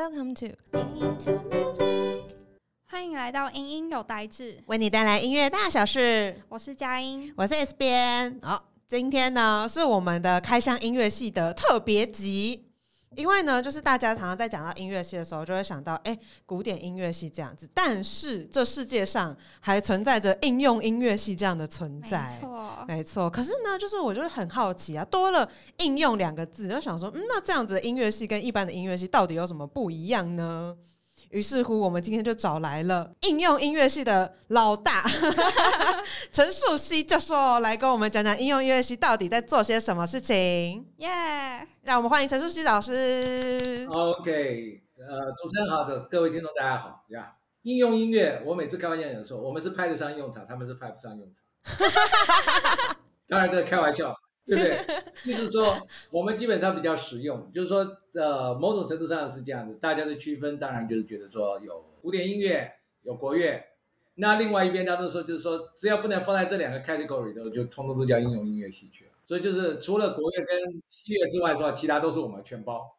Welcome to 欢迎来到英英有呆志，为你带来音乐大小事。我是佳音。我是 S 边。好，今天呢是我们的开箱音乐系的特别集，因为呢，就是大家常常在讲到音乐系的时候，就会想到哎、古典音乐系这样子。但是这世界上还存在着应用音乐系这样的存在没在。错，没错，可是呢，就是我就是很好奇啊，多了“应用”两个字，就想说，嗯，那这样子的音乐系跟一般的音乐系到底有什么不一样呢？于是乎，我们今天就找来了应用音乐系的老大 陈树熙教授来跟我们讲讲应用音乐系到底在做些什么事情。耶！让我们欢迎陈树熙老师。OK，呃，主持人好的，各位听众大家好呀。应用音乐，我每次开玩笑讲说，我们是派得上用场，他们是派不上用场。当然这是开玩笑，对不对？就是说，我们基本上比较实用，就是说，呃，某种程度上是这样子。大家的区分当然就是觉得说有古典音乐，有国乐。那另外一边，大家都说就是说，只要不能放在这两个 category 里头，就通通都叫应用音乐系去了。所以就是除了国乐跟西乐之外的话，其他都是我们全包。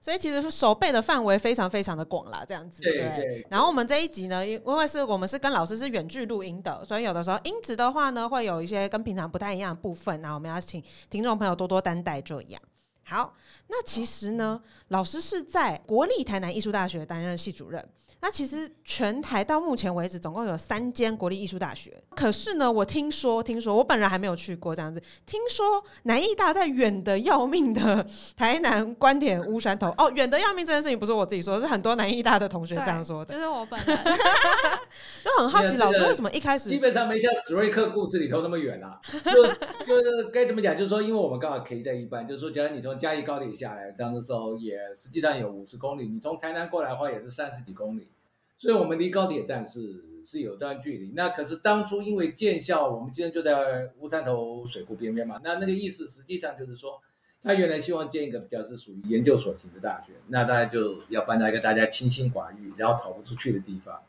所以其实手背的范围非常非常的广啦，这样子。对对然后我们这一集呢，因因为是我们是跟老师是远距录音的，所以有的时候音质的话呢，会有一些跟平常不太一样的部分，那我们要请听众朋友多多担待这样。好，那其实呢，老师是在国立台南艺术大学担任系主任。那其实全台到目前为止，总共有三间国立艺术大学。可是呢，我听说，听说我本人还没有去过这样子。听说南艺大在远的要命的台南观点乌山头哦，远的要命这件事情不是我自己说，是很多南艺大的同学这样说的。就是我本人。就很好奇，老师为什么一开始基本上没像史瑞克故事里头那么远啦、就就是该怎么讲，就是说，因为我们刚好可以在一班，就是说，假如你从嘉义高铁下来，当时候也实际上有五十公里，你从台南过来的话也是三十几公里，所以我们离高铁站是是有段距离。那可是当初因为建校，我们今天就在乌山头水库边边嘛，那那个意思实际上就是说。他原来希望建一个比较是属于研究所型的大学，那大家就要搬到一个大家清心寡欲，然后逃不出去的地方，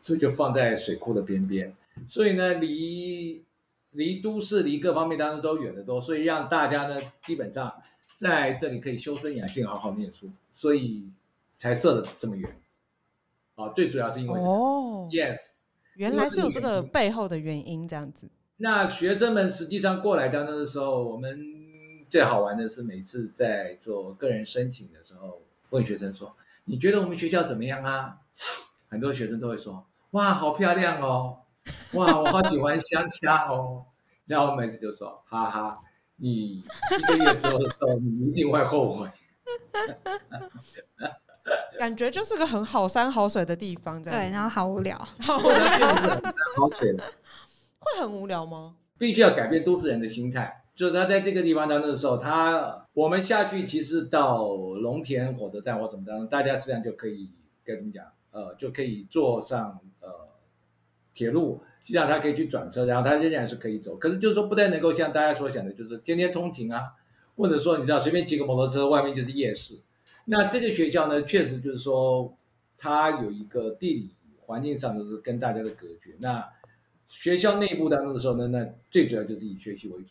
所以就放在水库的边边。所以呢，离离都市、离各方面当然都远得多，所以让大家呢基本上在这里可以修身养性，好好念书，所以才设的这么远。啊，最主要是因为这个、哦，Yes。原来是有这个背后的原因，这样子。那学生们实际上过来当中的时候，我们最好玩的是每次在做个人申请的时候，问学生说：“你觉得我们学校怎么样啊？”很多学生都会说：“哇，好漂亮哦！哇，我好喜欢乡下哦。”然后我每次就说：“哈哈，你一个月之后的时候，你一定会后悔。感觉就是个很好山好水的地方，这样对，然后好无聊。好无聊，好水。”会很无聊吗？必须要改变都市人的心态。就是他在这个地方当中的时候，他我们下去其实到龙田火车站或怎么当中，大家实际上就可以该怎么讲？呃，就可以坐上呃铁路，实际上他可以去转车，然后他仍然是可以走。可是就是说不太能够像大家所想的，就是天天通勤啊，或者说你知道随便骑个摩托车，外面就是夜市。那这个学校呢，确实就是说它有一个地理环境上就是跟大家的隔绝。那学校内部当中的时候呢，那最主要就是以学习为主，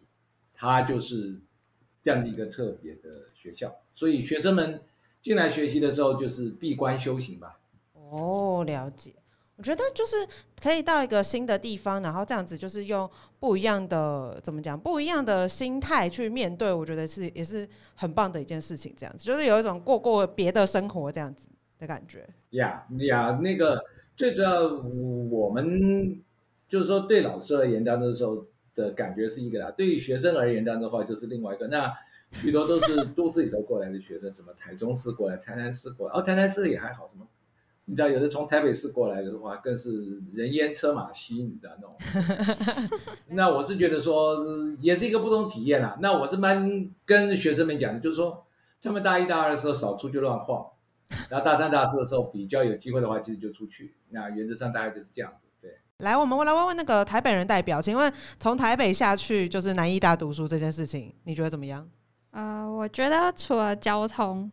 它就是这样的一个特别的学校，所以学生们进来学习的时候就是闭关修行吧。哦，了解。我觉得就是可以到一个新的地方，然后这样子就是用不一样的怎么讲，不一样的心态去面对，我觉得是也是很棒的一件事情。这样子就是有一种过过别的生活这样子的感觉。呀呀，那个最主要我们就是说对老师而言，当中的时候的感觉是一个啦；对于学生而言，当的话就是另外一个。那许多都是 都市里头过来的学生，什么台中市过来、台南市过来，哦，台南市也还好，什么。你知道，有的从台北市过来的话，更是人烟车马稀，你知道那种。那我是觉得说，也是一个不同体验啦。那我是蛮跟学生们讲的，就是说，他们大一、大二的时候少出去乱晃，然后大三、大四的时候比较有机会的话，其实就出去。那原则上大概就是这样子，对。来，我们来问问那个台北人代表，请问从台北下去就是南医大读书这件事情，你觉得怎么样？呃，我觉得除了交通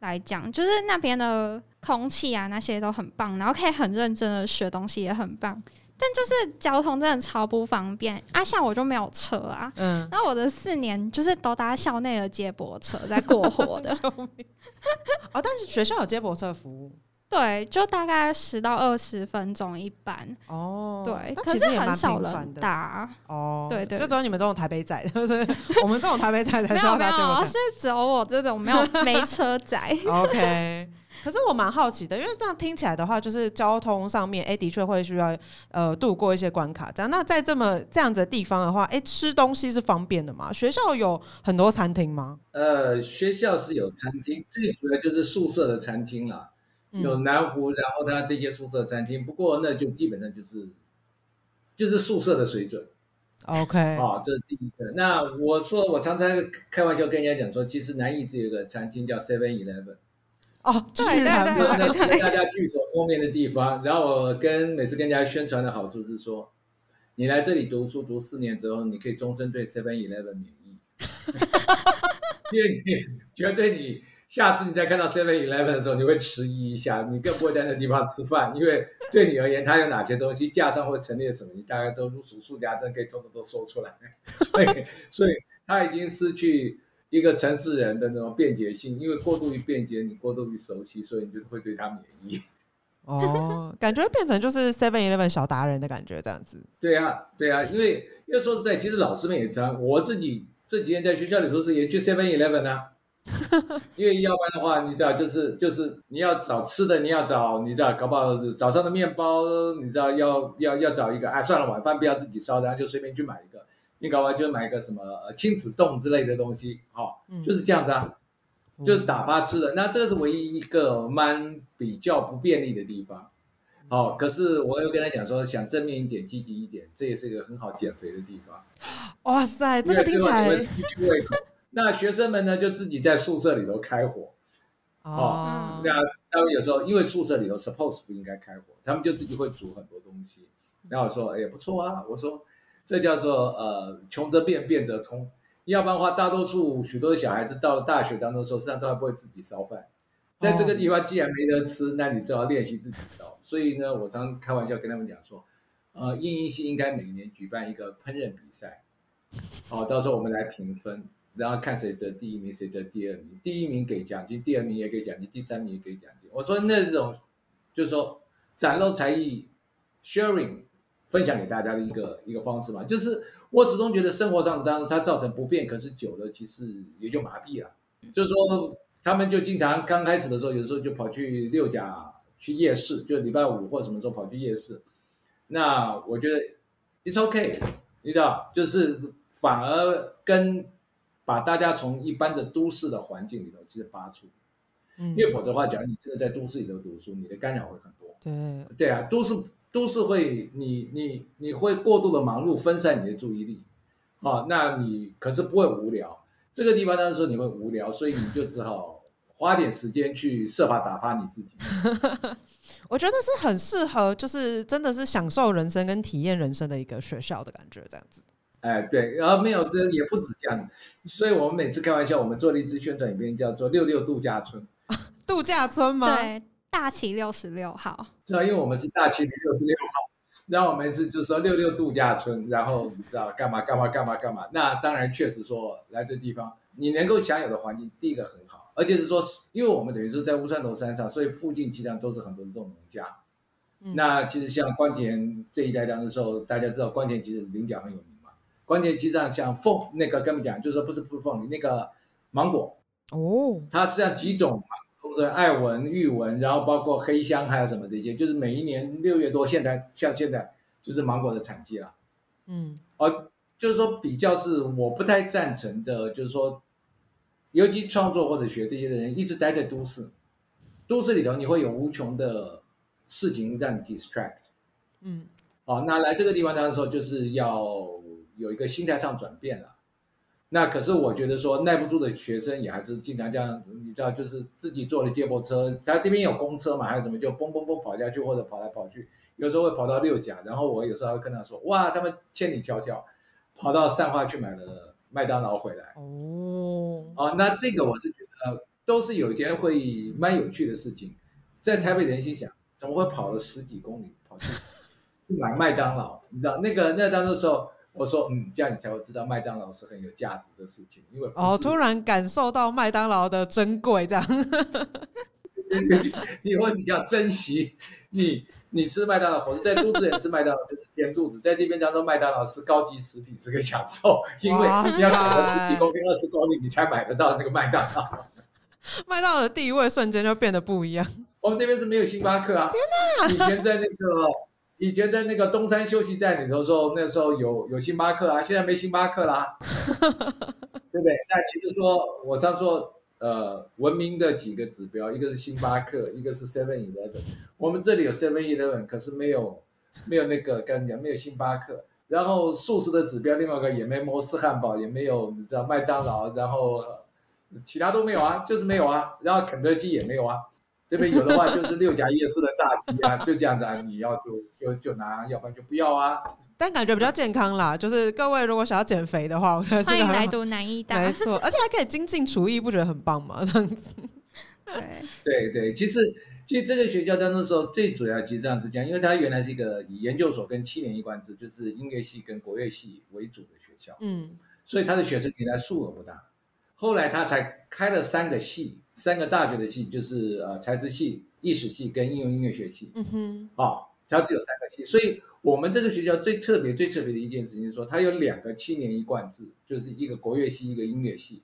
来讲，就是那边的空气啊那些都很棒，然后可以很认真的学东西也很棒。但就是交通真的超不方便啊！像我就没有车啊，嗯，那我的四年就是都搭校内的接驳车在过活的，哦，但是学校有接驳车服务。对，就大概十到二十分钟一班，哦，对，那可是其实很少人搭，哦，对对。就只有你们这种台北仔，就是我们这种台北仔才需要搭接驳车。是。只有我这种没有没车仔。OK，可是我蛮好奇的，因为这样听起来的话，就是交通上面，哎、的确会需要呃度过一些关卡。这样，那在这么这样子的地方的话，哎、吃东西是方便的吗？学校有很多餐厅吗？呃，学校是有餐厅，最主要就是宿舍的餐厅啦，嗯有南湖，然后它这些宿舍餐厅，不过那就基本上就是就是宿舍的水准 OK，啊、这是第一个。那我说我常常开玩笑跟人家讲说，其实南艺只有一个餐厅叫 Seven Eleven，哦，居对对然对吗那是大家聚首后面的地方。然后我跟每次跟人家宣传的好处是说，你来这里读书读四年之后，你可以终身对 Seven Eleven 免疫，因为你绝对你下次你再看到 Seven Eleven 的时候，你会迟疑一下，你更不会在那地方吃饭，因为对你而言，它有哪些东西架上会陈列什么，你大概都如数数家珍，可以通通都说出来。所以，所以它已经失去。一个城市人的那种便捷性，因为过度于便捷，你过度于熟悉，所以你就会对它免疫。哦，感觉变成就是 Seven Eleven 小达人的感觉，这样子。对啊，对啊，因为因为说实在，其实老师们也常，我自己这几天在学校里头是也去 Seven Eleven 啊，因为要不然的话，你知道，就是就是你要找吃的，你要找你知道，搞不好早上的面包，你知道要要要找一个，哎，算了，晚饭不要自己烧，然后就随便去买一个，你搞完就买一个什么呃亲子冻之类的东西，好、嗯就是这样子啊。就是打发吃的，那这个是唯一一个蛮比较不便利的地方。哦，可是我又跟他讲说，想正面一点、积极一点，这也是一个很好减肥的地方。哇塞，这个听起来。那学生们呢，就自己在宿舍里头开火。哦，那他们有时候因为宿舍里头 suppose 不应该开火，他们就自己会煮很多东西。然后我说，哎呀不错啊，我说这叫做呃穷则变，变则通。要不然的话，大多数许多的小孩子到了大学当中的时候，实际上都还不会自己烧饭。在这个地方，既然没得吃，那你只好练习自己烧。所以呢，我常开玩笑跟他们讲说，呃，应应系应该每年举办一个烹饪比赛，好、到时候我们来评分，然后看谁得第一名，谁得第二名。第一名给奖金，第二名也给奖金，第三名也给奖金。我说那种就是说展露才艺，sharing 分享给大家的一个一个方式嘛，就是我始终觉得生活上当然它造成不便，可是久了其实也就麻痹了。就是说他们就经常刚开始的时候，有时候就跑去六甲去夜市，就礼拜五或什么时候跑去夜市。那我觉得 it's okay，你知道，就是反而跟把大家从一般的都市的环境里头其实拔出，嗯因为否则的话，假如你真的在都市里头读书，你的干扰会很多。对，对啊，都市都是会你你你会过度的忙碌，分散你的注意力，啊，那你可是不会无聊。这个地方当然说你会无聊，所以你就只好花点时间去设法打发你自己。我觉得是很适合，就是真的是享受人生跟体验人生的一个学校的感觉，这样子。哎，对，然后没有，这也不止这样，所以我们每次开玩笑，我们做了一支宣传影片，叫做“六六度假村 度假村吗？对，大旗六十六号，”，知道，因为我们是大七零六十六号，然后我们每次就说六六度假村，然后你知道干嘛干嘛干嘛干嘛。那当然确实说来这地方，你能够享有的环境，第一个很好，而且是说，因为我们等于说在乌山头山上，所以附近基本上都是很多这种农家。嗯那其实像关田这一带当的时候，大家知道关田其实菱角很有名嘛。关田其实上像凤那个跟我们讲，就是说不是不是凤梨那个芒果，哦，它实际上几种芒爱文、玉文，然后包括黑香还有什么这些，就是每一年六月多，现在像现在就是芒果的产季了。嗯哦就是说比较是我不太赞成的，就是说，尤其创作或者学这些的人一直待在都市，都市里头你会有无穷的事情让你 distract。嗯哦，那来这个地方的时候，就是要有一个心态上转变了。那可是我觉得说耐不住的学生也还是经常这样，你知道，就是自己坐的接驳车，他这边有公车嘛，还是什么就嘣嘣嘣跑下去，或者跑来跑去，有时候会跑到六甲，然后我有时候还会跟他说，哇，他们千里迢迢跑到善化去买了麦当劳回来。哦，哦，那这个我是觉得都是有一天会蛮有趣的事情。在台北人心想，怎么会跑了十几公里跑去去买麦当劳，你知道那个那当时候，我说嗯，这样你才会知道麦当劳是很有价值的事情，因为不哦，突然感受到麦当劳的珍贵，这样。你会比较珍惜你你吃麦当劳，否则在都市人吃麦当劳就是填肚子，在这边当中麦当劳是高级食品，是个享受，因为你要走了十几公里、二十公里，你才买得到那个麦当劳。麦当劳的地位瞬间就变得不一样。我们这边是没有星巴克啊。以前在那个以前在那个东山休息站里头的时候，那时候有有星巴克啊，现在没星巴克啦，对不对？那也就是说，我常说，呃，文明的几个指标，一个是星巴克，一个是 Seven Eleven。我们这里有 Seven Eleven，可是没有没有那个刚才讲没有星巴克。然后素食的指标，另外一个也没摩斯汉堡，也没有你知道麦当劳，然后呃其他都没有啊，就是没有啊。然后肯德基也没有啊。这边有的话就是六甲夜市的炸鸡啊，就这样子啊，你要就就就拿，要不然就不要啊。但感觉比较健康啦。就是各位如果想要减肥的话，我觉得是个很好。欢迎来读南医大没。错，而且还可以精进厨艺，不觉得很棒吗？这样子。对，对对，其实其实这个学校当中的时候最主要其实这样是这样，因为它原来是一个以研究所跟七年一贯制，就是音乐系跟国乐系为主的学校，嗯所以他的学生原来数额不大，后来他才开了三个系，三个大学的系，就是呃材质系、艺术系跟应用音乐学系。嗯哼，啊，它只有三个系，所以我们这个学校最特别、最特别的一件事情是说，它有两个七年一贯制，就是一个国乐系，一个音乐系，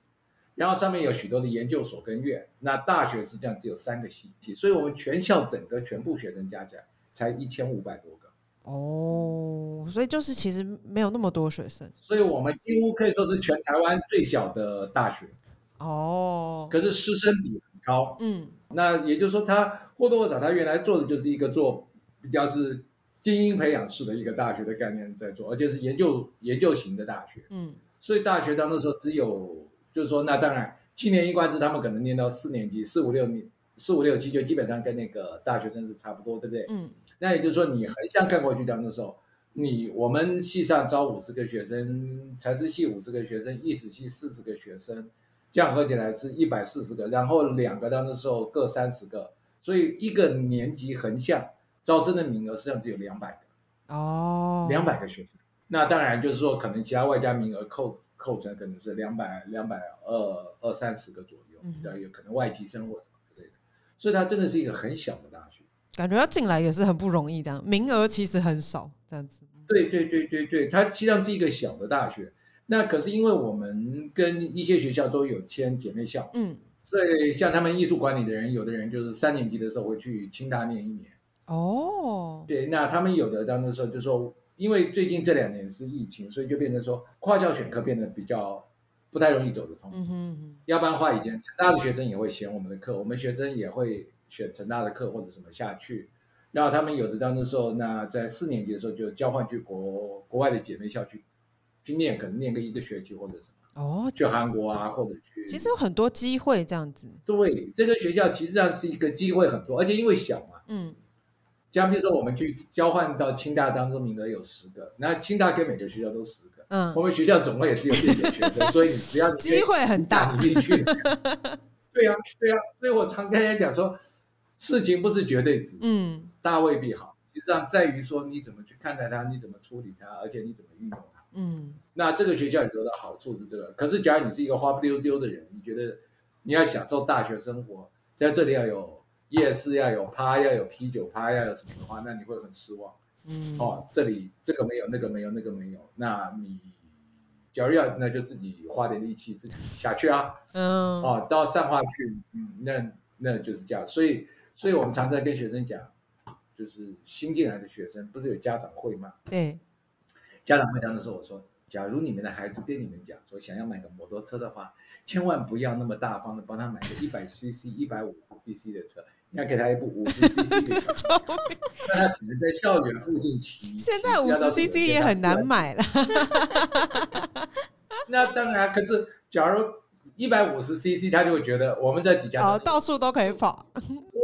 然后上面有许多的研究所跟院。那大学实际上只有三个系，所以我们全校整个全部学生加起来才一千五百多个，哦，所以就是其实没有那么多学生。所以我们几乎可以说是全台湾最小的大学，哦，可是师生比很高。嗯那也就是说，他或多或少，他原来做的就是一个做比较是精英培养式的一个大学的概念在做，而且是研究研究型的大学。嗯所以大学当中时候只有，就是说，那当然七年一贯制，他们可能念到四年级，四五六年，四五六七就基本上跟那个大学生是差不多，对不对？嗯那也就是说，你横向看过去当中的时候，你我们系上招五十个学生，财资系五十个学生，艺史系四十个学生，这样合起来是一百四十个，然后两个当中时候各三十个，所以一个年级横向招生的名额实际上只有两百个。哦，两百个学生。那当然就是说，可能其他外加名额扣扣成可能是两百两百二二三十个左右，嗯比较有可能外籍生或什么之类的。所以它真的是一个很小的大学。感觉要进来也是很不容易，这样名额其实很少，这样子。对对对对对，它实际上是一个小的大学。那可是因为我们跟一些学校都有签姐妹校，嗯，所以像他们艺术管理的人，有的人就是三年级的时候会去清大念一年。哦，对，那他们有的当时候就说，因为最近这两年是疫情，所以就变成说跨校选课变得比较不太容易走得通。嗯哼嗯要不然的话，以前成大的学生也会嫌我们的课，我们学生也会选成大的课或者什么下去。然后他们有的当时候，那在四年级的时候就交换去国国外的姐妹校去去念，可能念个一个学期或者什么，哦，去韩国啊，或者去。其实有很多机会这样子。对这个学校其实上是一个机会很多，而且因为小嘛，嗯像比如说我们去交换到清大当中名额有十个，那清大跟每个学校都十个，嗯我，们学校总共也只有六个学生，所以你只要你 机会很大打。你进去。对呀、对呀、所以我常跟人家讲说，事情不是绝对值，嗯大未必好，实际上在于说你怎么去看待它，你怎么处理它，而且你怎么运用它。嗯那这个学校里头的好处是这个，可是假如你是一个花不溜丢的人，你觉得你要享受大学生活，在这里要有夜市，要有趴，要有啤酒趴，要有什么的话，那你会很失望。嗯，哦，这里这个没有，那个没有，那个没有，那你假如要，那就自己花点力气自己下去啊。嗯哦，到上化去，嗯，那那就是这样。所以，所以我们常在跟学生讲，就是新进来的学生不是有家长会吗？对，家长会当时说，我说，假如你们的孩子跟你们讲说想要买个摩托车的话，千万不要那么大方的帮他买个一百 CC、一百五十 CC 的车，你要给他一部 五十 CC 的小车，那他只能在校园附近骑。现在五十 CC 也很难买了。那当然，可是假如一百五十 CC，他就会觉得我们在底下哦，到处都可以跑。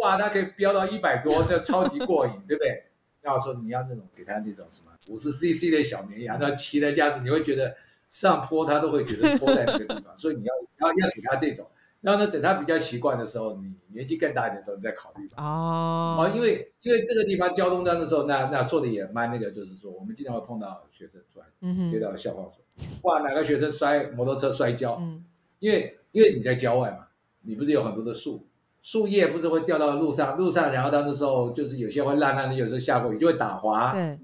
哇，它可以飙到一百多，那超级过瘾，对不对？然后说你要那种给他那种什么五十 CC 的小绵羊，那骑的这样子，你会觉得上坡他都会觉得坡在那个地方，所以你要要要给他这种。然后呢，等他比较习惯的时候，你年纪更大一点的时候，你再考虑吧。哦啊，因为因为这个地方交通站的时候，那那说的也蛮那个，就是说我们经常会碰到学生突然嗯哼，接到笑话说，哇，哪个学生摔摩托车摔跤，嗯因为因为你在郊外嘛，你不是有很多的树，树叶不是会掉到路上，路上然后到那时候就是有些会烂烂的，有时候下过雨就会打滑，对，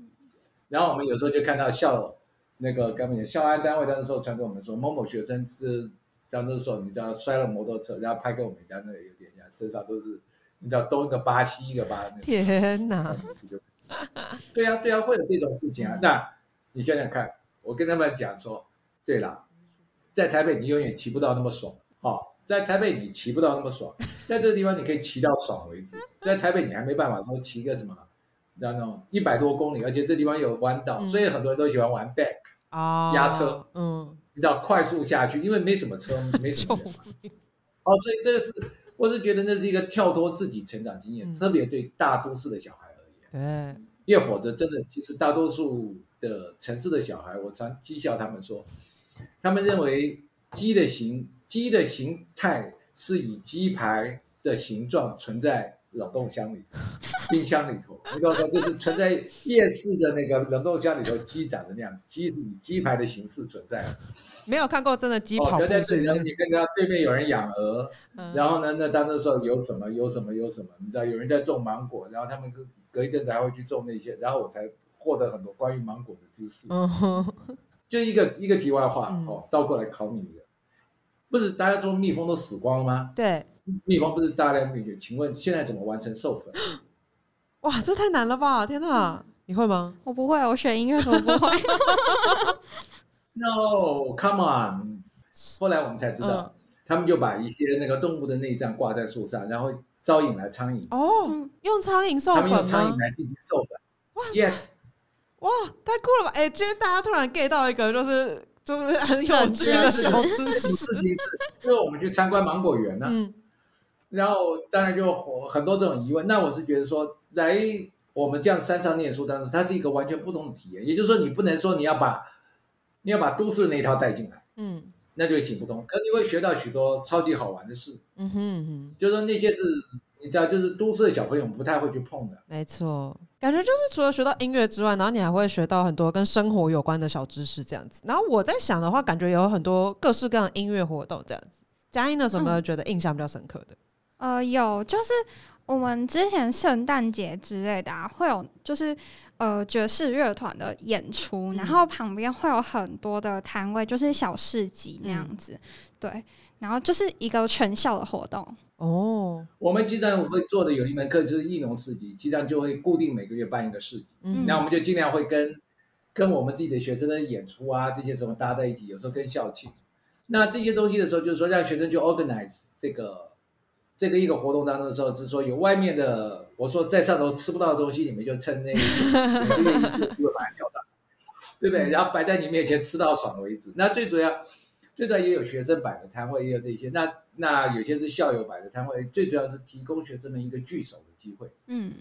然后我们有时候就看到校那个刚才讲校安单位当时时候传给我们说，某某学生是当时说你知道摔了摩托车，然后拍给我们家那个有点像身上都是你知道东一个疤西一个疤，那个天哪，对啊，对啊，会有这种事情啊。那你想想看，我跟他们讲说，对啦，在台北你永远骑不到那么爽，好、在台北你骑不到那么爽，在这个地方你可以骑到爽为止。在台北你还没办法说骑个什么，你知道那种一百多公里，而且这地方有弯道，嗯所以很多人都喜欢玩 back，哦，压车，嗯，你知道快速下去，因为没什么车，没什么 人嘛。哦，所以这个是，我是觉得那是一个跳脱自己成长经验，嗯特别对大都市的小孩而言。对，因为否则真的，其实大多数的城市的小孩，我常讥笑他们说，他们认为鸡的形鸡的形态是以鸡排的形状存在冷冻箱里头、冰箱里头。你告诉我，就是存在夜市的那个冷冻箱里头，鸡长的那样，鸡是以鸡排的形式存在的。没有看过真的鸡哦，跑步就在这里，是你跟他对面有人养鹅，嗯然后呢，那当那时候有什么有什么有什么，你知道有人在种芒果，然后他们隔隔一阵子还会去种那些，然后我才获得很多关于芒果的知识。嗯，就一个一个题外话、嗯哦，倒过来考你一个，不是大家说蜜蜂都死光了吗？对，蜜蜂不是大量灭绝，请问现在怎么完成授粉？哇，这太难了吧！天哪，你会吗？我不会，我学音乐都不会。No，come on！后来我们才知嗯道，他们就把一些那个动物的内脏挂在树上，然后招引来苍蝇，哦嗯，用苍蝇授他们用粉吗？苍蝇来进行授粉。Yes，哇，太酷了吧！哎，今天大家突然 get 到一个就是就是很有趣的知识。事情是，因为我们去参观芒果园呢、嗯然后当然就很多这种疑问。那我是觉得说，来我们这样山上念书，但是它是一个完全不同的体验。也就是说，你不能说你要把你要把都市那一套带进来，嗯那就行不通。可你会学到许多超级好玩的事，嗯哼嗯哼，就是说那些是你知道，就是都市的小朋友不太会去碰的。没错，感觉就是除了学到音乐之外，然后你还会学到很多跟生活有关的小知识，这样子。然后我在想的话，感觉有很多各式各样的音乐活动这样子。佳音呢，有没有觉得印象比较深刻的？呃，有，就是我们之前圣诞节之类的啊，会有就是呃爵士乐团的演出，然后旁边会有很多的摊位，就是小市集那样子，对，然后就是一个全校的活动，哦，我们经常会做的有一门课就是艺农市集，经常就会固定每个月办一个市集。嗯那我们就尽量会跟跟我们自己的学生的演出啊这些什么搭在一起，有时候跟校庆。那这些东西的时候，就是说让学生去 organize 这个这个一个活动当中的时候，是说有外面的，我说在上头吃不到的东西，你们就趁那个 每个月一次就把它叫上来，对不对？然后摆在你面前吃到爽为止。那最主要，最主要也有学生摆的摊位，也有这些。那那有些是校友摆的摊位，最主要是提供学生们一个聚首的机会。嗯，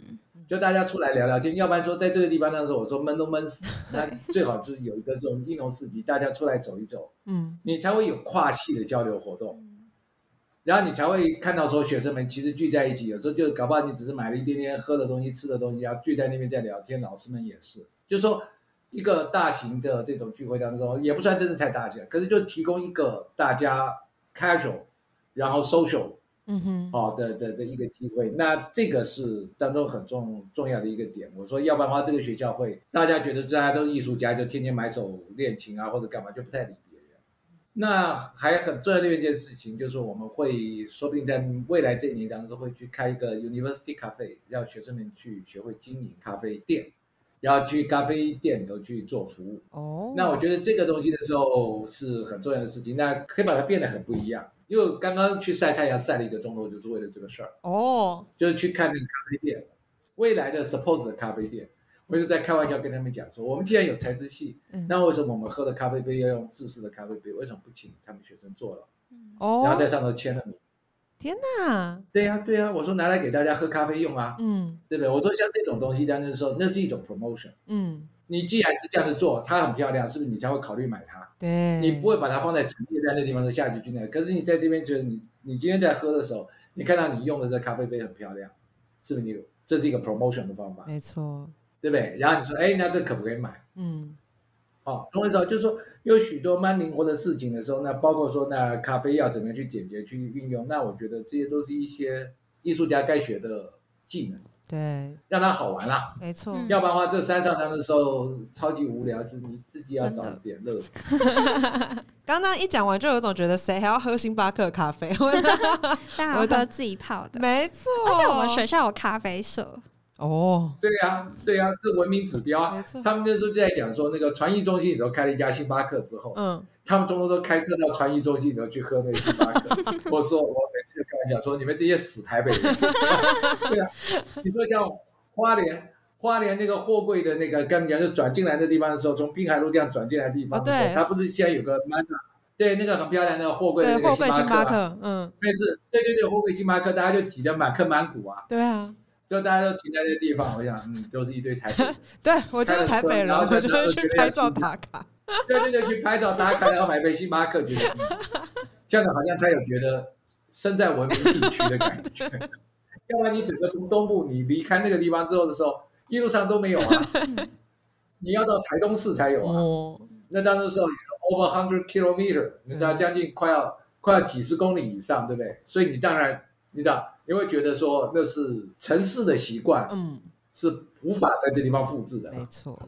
就大家出来聊聊天，要不然说在这个地方那时候我说闷都闷死，那最好就是有一个这种应龙市集，大家出来走一走，嗯。你才会有跨系的交流活动，然后你才会看到说学生们其实聚在一起，有时候就搞不好你只是买了一点点喝的东西、吃的东西，然后聚在那边在聊天，老师们也是，就是说一个大型的这种聚会当中，也不算真的太大型，可是就提供一个大家 casual，然后 social。嗯哼，哦的的的一个机会，那这个是当中很重重要的一个点。我说，要不然的话，这个学校会大家觉得大家都是艺术家，就天天买手练琴啊，或者干嘛，就不太理别人。那还很重要的一件事情，就是我们会说不定在未来这一年当中会去开一个 University Cafe，让学生们去学会经营咖啡店，然后去咖啡店里头去做服务。哦，那我觉得这个东西的时候是很重要的事情，那可以把它变得很不一样。因为我刚刚去晒太阳晒了一个钟头，就是为了这个事儿，哦，就是去看那个咖啡店，未来的 suppose 的咖啡店。我就在开玩笑跟他们讲说，我们既然有材质系，嗯那为什么我们喝的咖啡杯要用制式的咖啡杯？为什么不请他们学生做了，哦，然后在上头签了名？那对呀、对呀、我说拿来给大家喝咖啡用啊，嗯对不对？我说像这种东西，但是说那是一种 promotion。嗯你既然是这样子做，它很漂亮，是不是你才会考虑买它？对，你不会把它放在陈列在那地方的下去去那。可是你在这边觉得你你今天在喝的时候，你看到你用的这咖啡杯很漂亮，是不是你这是一个 promotion 的方法，没错，对不对？然后你说，哎，那这可不可以买？嗯，哦，懂我意思？就是说有许多蛮灵活的事情的时候，那包括说那咖啡要怎么样去简洁去运用，那我觉得这些都是一些艺术家该学的技能，对，让它好玩啦。没错，嗯要不然的话，这山上堂的时候超级无聊，就是你自己要找一点乐子。刚刚一讲完，就有种觉得谁还要喝星巴克咖啡？我懂喝自己泡的，没错，而且我们学校有咖啡社，哦，对呀、对呀、这文明指标啊。他们那时候就在讲说，那个传艺中心里头开了一家星巴克之后，嗯，他们通通都开车到传艺中心里头去喝那个星巴克。我说，我每次就开玩笑说，你们这些死台北人，对啊，你说像花莲。花莲那个货柜的那个，跟你讲，就转进来的地方的时候，从滨海路这样转进来的地方的时候，哦对。它不是现在有个对，那个很漂亮那个货柜的，那个星星巴克、啊，巴克，嗯，每次对对对，货柜星巴克，大家就挤得满坑满谷啊，对啊，就大家都停在那个地方，我想，嗯，都是一堆台北人。对我就是台北人，然后我就会去就觉得拍照打卡。对对对，去拍照打卡，然后买杯星巴克，觉得、嗯、这样子好像才有觉得身在文明地区的感觉。要不然你整个从东部你离开那个地方之后的时候，一路上都没有啊，你要到台东市才有啊。哦，那当时时候 over hundred kilometer，你知道将近快要快要几十公里以上，对不对？所以你当然你知道你会觉得说那是城市的习惯，嗯，是无法在这地方复制的。没错。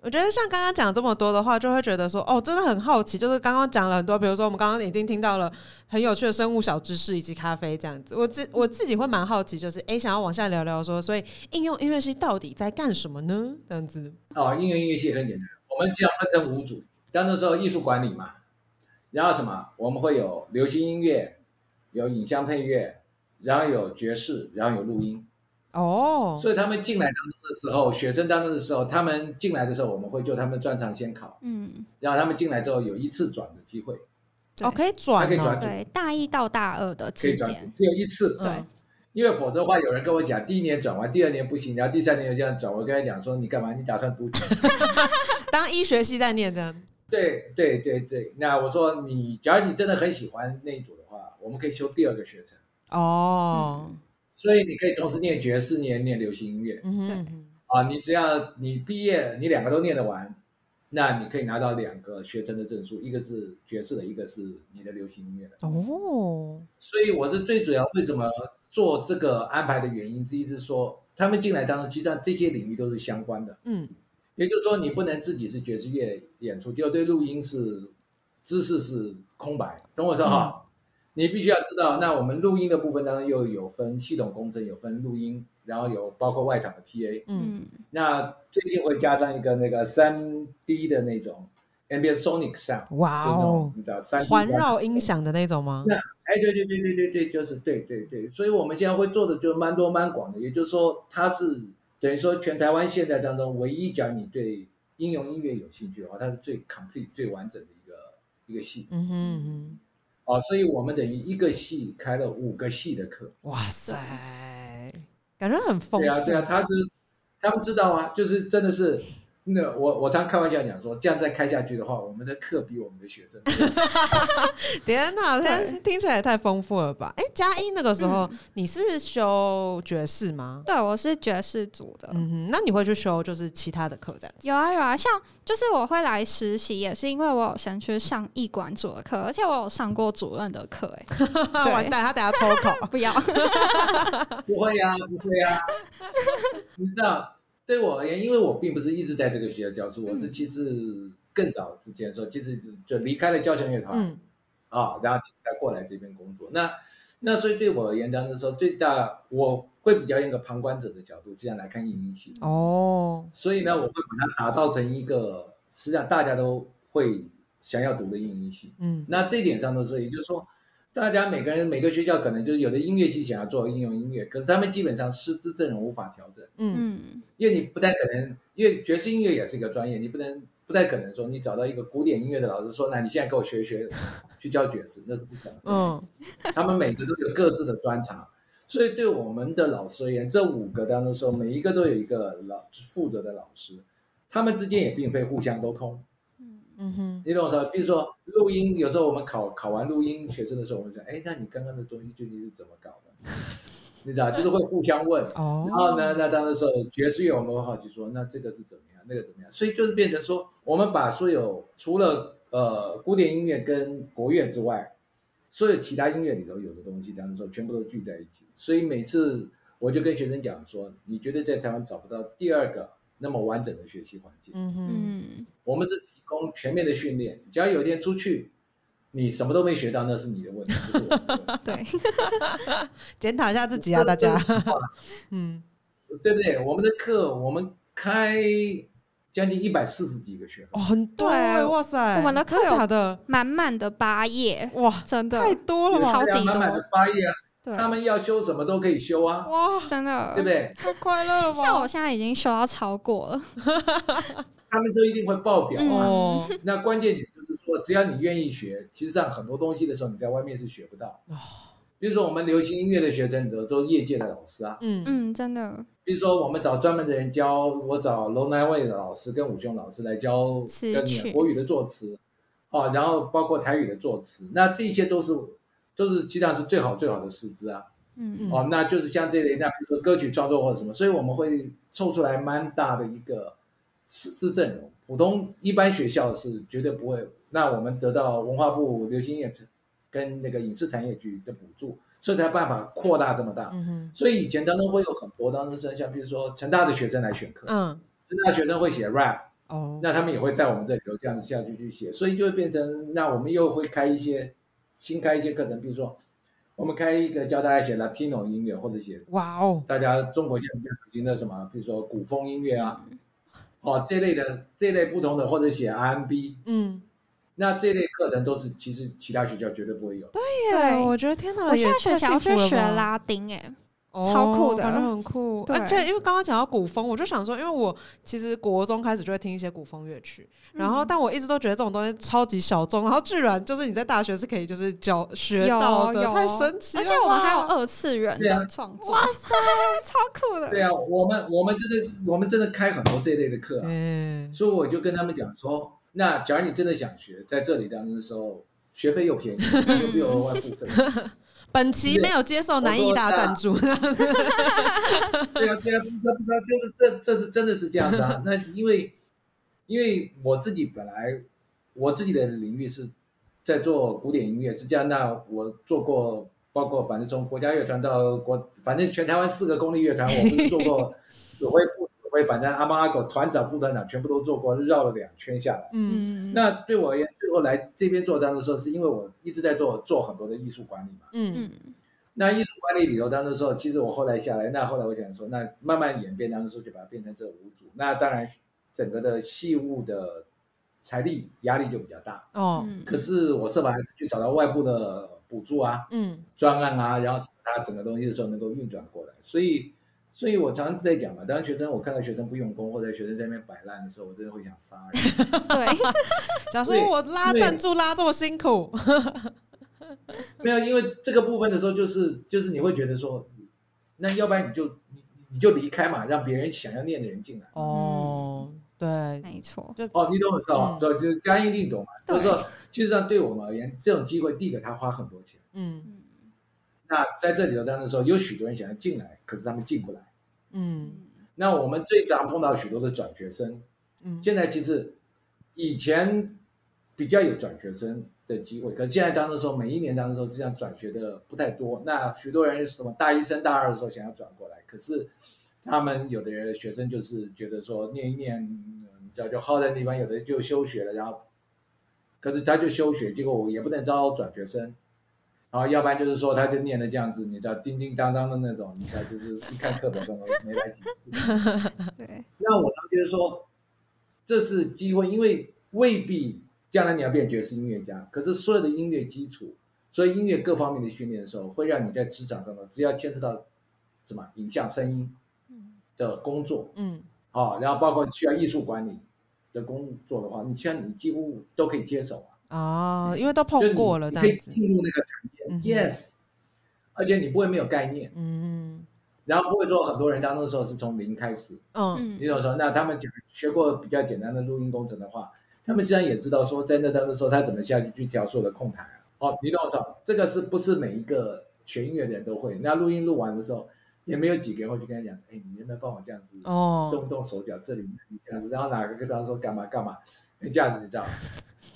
我觉得像刚刚讲这么多的话，就会觉得说，哦，真的很好奇。就是刚刚讲了很多，比如说我们刚刚已经听到了很有趣的生物小知识以及咖啡这样子。我自我自己会蛮好奇，就是哎，想要往下聊聊说，所以应用音乐系到底在干什么呢？这样子。哦，应用音乐系很简单，我们这样分成五组。当那时候艺术管理嘛，然后什么，我们会有流行音乐，有影像配乐，然后有爵士，然后有录音。哦，所以他们进来当中的时候，学生当中的时候，他们进来的时候，我们会就他们专长先考，嗯，然后他们进来之后有一次转的机会，哦，可以转可以转，对，大一到大二的可之以转间，只有一次，嗯对。因为否则的话，有人跟我讲，第一年转完，第二年不行，然后第三年又这样转，我跟他讲说，你干嘛？你打算读？当医学系在念的。对对对对，那我说你，假如你真的很喜欢那一组的话，我们可以修第二个学程，哦，所以你可以同时念爵士，念念流行音乐嗯啊。你只要你毕业，你两个都念得完，那你可以拿到两个学成的证书，一个是爵士的，一个是你的流行音乐的。哦，所以我是最主要为什么做这个安排的原因之一是说，他们进来当中，其实上这些领域都是相关的。嗯，也就是说，你不能自己是爵士乐演出，就对录音是知识是空白，懂我说哈？你必须要知道，那我们录音的部分当中又有分系统工程，有分录音，然后有包括外场的 TA。嗯，嗯，那最近会加上一个那个三 D 的那种 ambient sonic sound，哇就那种哦，你知道三环绕音响的那种吗？哎，对对对对对对，就是对对对，所以我们现在会做的就蛮多蛮广的，也就是说，它是等于说全台湾现在当中唯一讲你对应用音乐有兴趣的话，它是最 complete 最完整的一个一个系嗯哼嗯哼，哦，所以我们等于一个系开了五个系的课，哇塞，感觉很丰富。对啊对啊，他就是他们知道啊，就是真的是。那我我常开玩笑讲说，这样再开下去的话，我们的课比我们的学生多。天哪，对这听起来也太丰富了吧？哎，嘉一那个时候你是修爵士吗？对，我是爵士组的。嗯哼，那你会去修就是其他的课这样子？有啊有啊，像就是我会来实习，也是因为我有先去上艺管组的课，而且我有上过主任的课，哎，完蛋，他等下抽考。不要，不会呀、不会呀、你知道，对我而言，因为我并不是一直在这个学校教书，我是其实更早之前说，其实就离开了交响乐团嗯啊，然后才过来这边工作。那那所以对我而言，当时说最大，我会比较用一个旁观者的角度这样来看音乐系。哦，所以呢，我会把它打造成一个实际上大家都会想要读的音乐系。嗯那这一点上都是，也就是说，大家每个人每个学校可能就是有的音乐系想要做应用音乐，可是他们基本上师资阵容无法调整，嗯嗯，因为你不太可能，因为爵士音乐也是一个专业，你不能不太可能说你找到一个古典音乐的老师说，那你现在给我学一学，去教爵士，那是不可能的。嗯他们每个都有各自的专长，所以对我们的老师而言，这五个当中说，每一个都有一个老负责的老师，他们之间也并非互相都通。嗯哼，你懂我说？比如说录音，有时候我们考考完录音学生的时候，我们讲，哎，那你刚刚的东西究竟是怎么搞的？你知道，就是会互相问。哦，然后呢，那当的时候爵士乐我们会好奇说，那这个是怎么样，那个怎么样？所以就是变成说，我们把所有除了呃古典音乐跟国乐之外，所有其他音乐里头有的东西，当的时候全部都聚在一起。所以每次我就跟学生讲说，你绝对在台湾找不到第二个那么完整的学习环境。嗯哼，嗯，我们是提供全面的训练，只要有一天出去，你什么都没学到，那是你的问题，不是我的问题。对，检讨一下自己啊，大家 嗯，对不对？我们的课我们开将近一百四十几个学分哦，，很多哇塞，我们的课假的？满满的八页，哇，真的太多了吧？超级满满的多八页他们要修什么都可以修啊，哇，真的对不？对？太快乐了吧？像我现在已经修到超过了，他们都一定会爆表啊。哦，那关键点就是说，只要你愿意学，其实上很多东西的时候你在外面是学不到。哦比如说我们流行音乐的学生，都都是业界的老师啊。嗯嗯，真的比如说我们找专门的人教，我找龙南卫的老师跟武雄老师来教跟国语的作词，啊，然后包括台语的作词，那这些都是都是基本上是最好最好的师资啊。嗯嗯哦，那就是像这类，那比如说歌曲创作或者什么，所以我们会凑出来蛮大的一个师资阵容。普通一般学校是绝对不会。那我们得到文化部流行音乐跟那个影视产业局的补助，所以才办法扩大这么大。嗯哼，所以以前当中会有很多当中生，像比如说成大的学生来选课，嗯，成大学生会写 rap，哦，那他们也会在我们这里头这样子下去去写，所以就会变成，那我们又会开一些新开一些课程，比如说我们开一个教大家写 Latino 音乐，或者写哇哦，大家中国现在比较流行的什么，比如说古风音乐啊，哦这类的这类不同的，或者写 R&B，嗯，那这类课程都是其实其他学校绝对不会有对。耶，我觉得天哪，我现在学想要幸福了吧去学拉丁，哎，哦超酷的感觉很酷。而且因为刚刚讲到古风，我就想说，因为我其实国中开始就会听一些古风乐曲，然后嗯但我一直都觉得这种东西超级小众，然后居然就是你在大学是可以就是教学到的，有太神奇了。而且我们还有二次元对啊的创作，哇塞，超酷的，对啊，我们我们真的我们真的开很多这类的课、啊，嗯，所以我就跟他们讲说，那假如你真的想学，在这里当中的时候，学费又便宜，又不用额外付费。本期没有接受南艺大赞助，对啊，对啊，不知道不知道，就是这这是真的是这样子啊。那因为因为我自己本来我自己的领域是在做古典音乐，是这样。那我做过，包括反正从国家乐团到国，反正全台湾四个公立乐团，我不是做过指挥、副指挥，反正阿猫阿狗团长、副团长全部都做过，绕了两圈下来。嗯嗯，那对我而言，最后来这边做单的时候，是因为我一直在做做很多的艺术管理嘛。嗯嗯那艺术管理里头，当的时候，其实我后来下来，那后来我想说，那慢慢演变当时候就把它变成这五组。那当然，整个的戏务的财力压力就比较大。哦嗯可是我设法还是去找到外部的补助啊、嗯专案啊，然后使它整个东西的时候能够运转过来。所以，所以我常常在讲嘛，当学生我看到学生不用功，或者学生在那边摆烂的时候，我真的会想杀人。对，假如说我拉赞助拉这么辛苦，没有，因为这个部分的时候，就是就是你会觉得说，那要不然你就你你就离开嘛，让别人想要念的人进来。哦，对，没错，哦，你懂我知道对，就是嘉音你懂嘛？就是说，其实上对我们而言，这种机会，第一个他花很多钱。嗯那在这里头，当的时候，有许多人想要进来，可是他们进不来。嗯那我们最常碰到许多的转学生，嗯现在其实以前比较有转学生的机会，可是现在当的时候，每一年当的时候，这样转学的不太多。那许多人什么大一升大二的时候想要转过来，可是他们有的人学生就是觉得说念一念，嗯你知道就耗在地方，有的就休学了，然后可是他就休学，结果我也不能招转学生。然后要不然就是说，他就念的这样子，你知道叮叮当当的那种，你知道就是一看课本上都没来几次。对，那我常觉得说，这是机会，因为未必将来你要变爵士音乐家，可是所有的音乐基础，所以音乐各方面的训练的时候，会让你在职场上头，只要牵扯到什么影像、声音的工作嗯。啊、然后包括需要艺术管理的工作的话，你像你几乎都可以接手啊，哦，因为都碰过了这样子，进入那个产业、嗯 y e s 而且你不会没有概念。嗯然后不会说很多人当那时候是从零开始，嗯嗯你懂我说？那他们讲学过比较简单的录音工程的话，他们既然也知道说在那当的时候他怎么下去去调所有的控台啊。哦，你懂我说？这个是不是每一个学音乐的人都会？那录音录完的时候，也没有几个人会去跟他讲，哎，你能不能帮我这样子哦，动动手脚，这里这样子，然后哪个跟他说干嘛干嘛，哎，这样子你知道，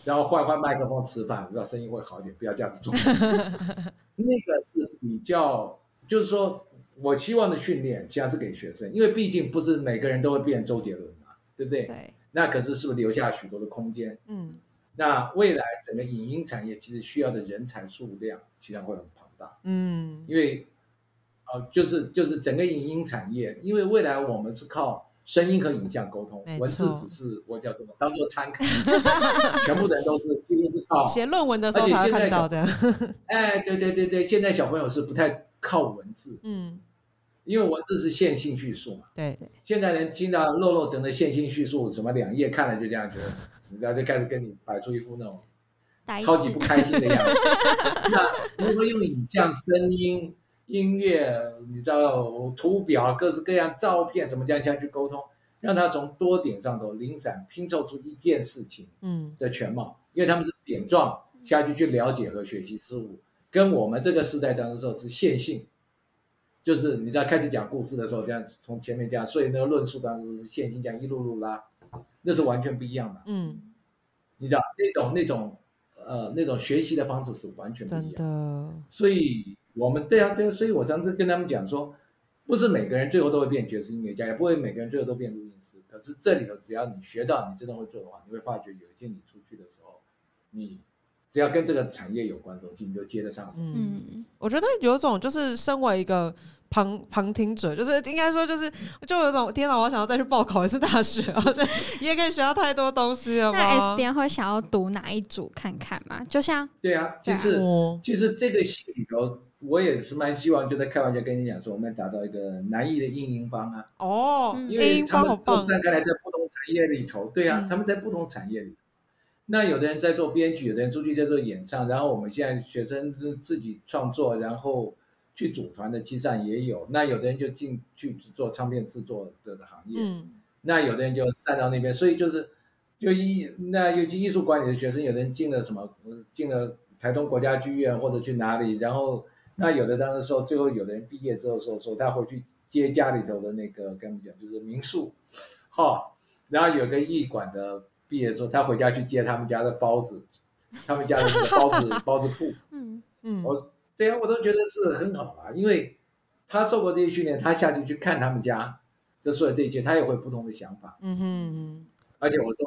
然后换换麦克风吃饭，你知道声音会好一点，不要这样子做。那个是比较，就是说我希望的训练，其实是给学生，因为毕竟不是每个人都会变周杰伦嘛，对不对？对，那可是是不是留下许多的空间？嗯那未来整个影音产业其实需要的人才数量，其实会很庞大。嗯因为，呃，就是就是整个影音产业，因为未来我们是靠声音和影像沟通，文字只是我叫做当做参考，全部的人都是几乎是靠。写论文的时候才会看到的，哎，对对对对，现在小朋友是不太靠文字，嗯，因为文字是线性叙述嘛。对。对，现在人听到肉肉等的线性叙述，什么两页看了就这样觉得，你知道就开始跟你摆出一副那种超级不开心的样子。那如果用影像、声音、音乐，你知道图表、各式各样照片，怎么这样下去沟通，让他从多点上头零散拼凑出一件事情嗯的全貌，因为他们是点状下去去了解和学习事物，跟我们这个时代当中说是线性。就是你在开始讲故事的时候，这样从前面这样，所以那个论述当中是线性这样一路路拉，那是完全不一样的。嗯，你知道那种那种呃那种学习的方式是完全不一样。的，所以我们对啊对啊，所以我常常跟他们讲说，不是每个人最后都会变爵士音乐家，也不会每个人最后都变录音师。可是这里头只要你学到，你真的会做的话，你会发觉有一天你出去的时候，你只要跟这个产业有关的东西，你就接得上手。嗯，嗯，我觉得有一种就是身为一个。旁旁听者就是应该说就是就有一种天哪，我想要再去报考一次大学，而且也可以学到太多东西了那吧 S 边会想要读哪一组看看吗？就像对啊，其对啊实哦，其实这个戏里头，我也是蛮希望，就在开玩笑跟你讲说，我们打造一个南艺的运营帮啊。哦，嗯因为他们都方好棒，散开来在不同产业里头，对啊，嗯他们在不同产业里头。那有的人在做编剧，有的人出去在做演唱，然后我们现在学生自己创作，然后去组团的，其实上也有。那有的人就进去做唱片制作的行业，嗯那有的人就散到那边，所以就是就艺那尤其艺术管理的学生，有的人进了什么，呃进了台东国家剧院或者去哪里，然后那有的当时说，最后有的人毕业之后说说他回去接家里头的那个跟我们讲就是民宿，哈、然后有个艺馆的毕业之后，他回家去接他们家的包子，他们家的这个包子 包子铺，嗯嗯我对啊，我都觉得是很好啊，因为他受过这些训练，他下去去看他们家就所有这一切，他也会有不同的想法。嗯哼而且我说，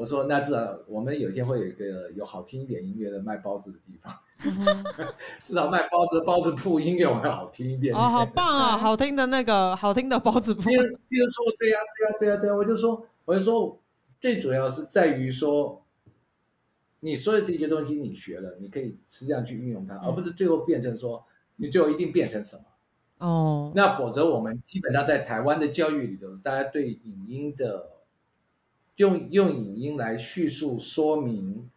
我说那至少我们有一天会有一个有好听一点音乐的卖包子的地方，至少卖包子的包子铺音乐会好听一点。哦，好棒啊，好听的那个好听的包子铺比，如比如说，对呀、对呀、对呀、对呀、我就说，我就说，最主要是在于说，你所有这些东西你学了，你可以实际上去运用它，嗯而不是最后变成说，你最后一定变成什么。哦，那否则我们基本上在台湾的教育里头，大家对影音的用用影音来叙述说明，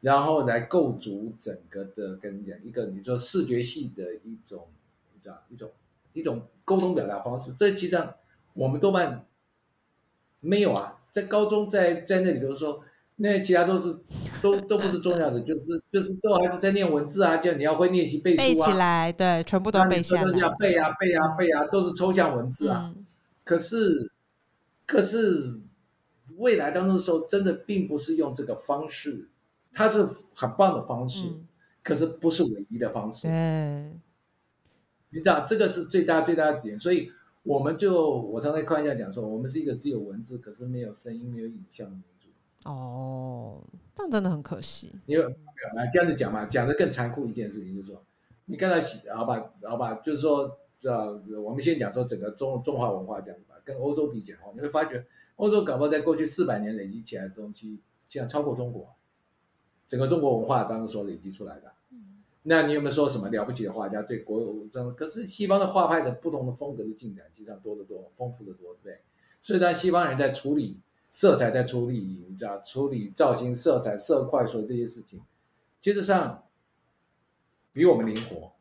然后来构筑整个的跟你讲一个你说视觉系的一种你知道一种一种沟通表达方式，这其实上我们多半没有啊，在高中在在那里头说。那其他都是都都不是重要的，就是就是都还是在念文字啊，就你要会练习背背书啊，背起来，对，全部都背下来都是要，背啊背啊背啊，都是抽象文字啊。嗯可是，可是未来当中的时候，真的并不是用这个方式，它是很棒的方式，嗯，可是不是唯一的方式。嗯，你知道，这个是最大最大的点。所以，我们就我常常开玩笑讲说，我们是一个只有文字，可是没有声音、没有影像的民族。哦，这样真的很可惜，因为啊，这样子讲嘛，讲的更残酷一件事情，就是说，你刚才好吧，好吧，就是说，呃，我们先讲说整个中中华文化这样子吧，跟欧洲比起来，你会发觉欧洲搞不好在过去四百年累积起来的东西，现在超过中国，整个中国文化当中所累积出来的。那你有没有说什么了不起的画家对国有这样？可是西方的画派的不同的风格的进展，实际上多得多，丰富的多，对不对？所以当西方人在处理色彩，在处理你知道处理造型、色彩、色块所有这些事情，其实上比我们灵活，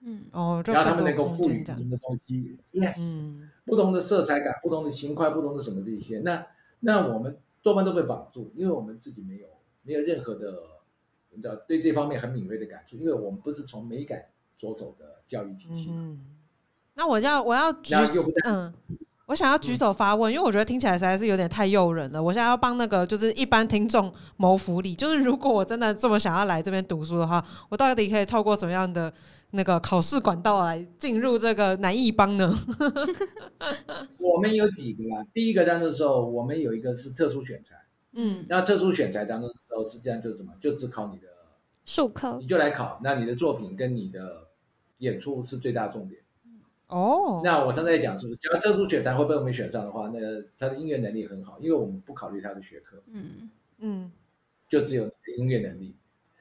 嗯哦，就然后他们能够赋予不同的东西，yes，、嗯不同的色彩感、不同的形块、不同的什么这些，那那我们多半都被绑住，因为我们自己没有没有任何的，你知道对这方面很敏锐的感触，因为我们不是从美感着手的教育体系。嗯，那我要我要举嗯。我想要举手发问，因为我觉得听起来实在是有点太诱人了。我现在要帮那个就是一般听众谋福利，就是如果我真的这么想要来这边读书的话，我到底可以透过什么样的那个考试管道来进入这个南艺帮呢？我们有几个啦，第一个当中的时候，我们有一个是特殊选材，嗯那特殊选材当中的时候，实际上就是什么，就只考你的，术科你就来考，那你的作品跟你的演出是最大重点。哦，那我刚才讲说，假如特殊选材会被我们选上的话，那他的音乐能力很好，因为我们不考虑他的学科，嗯嗯就只有音乐能力。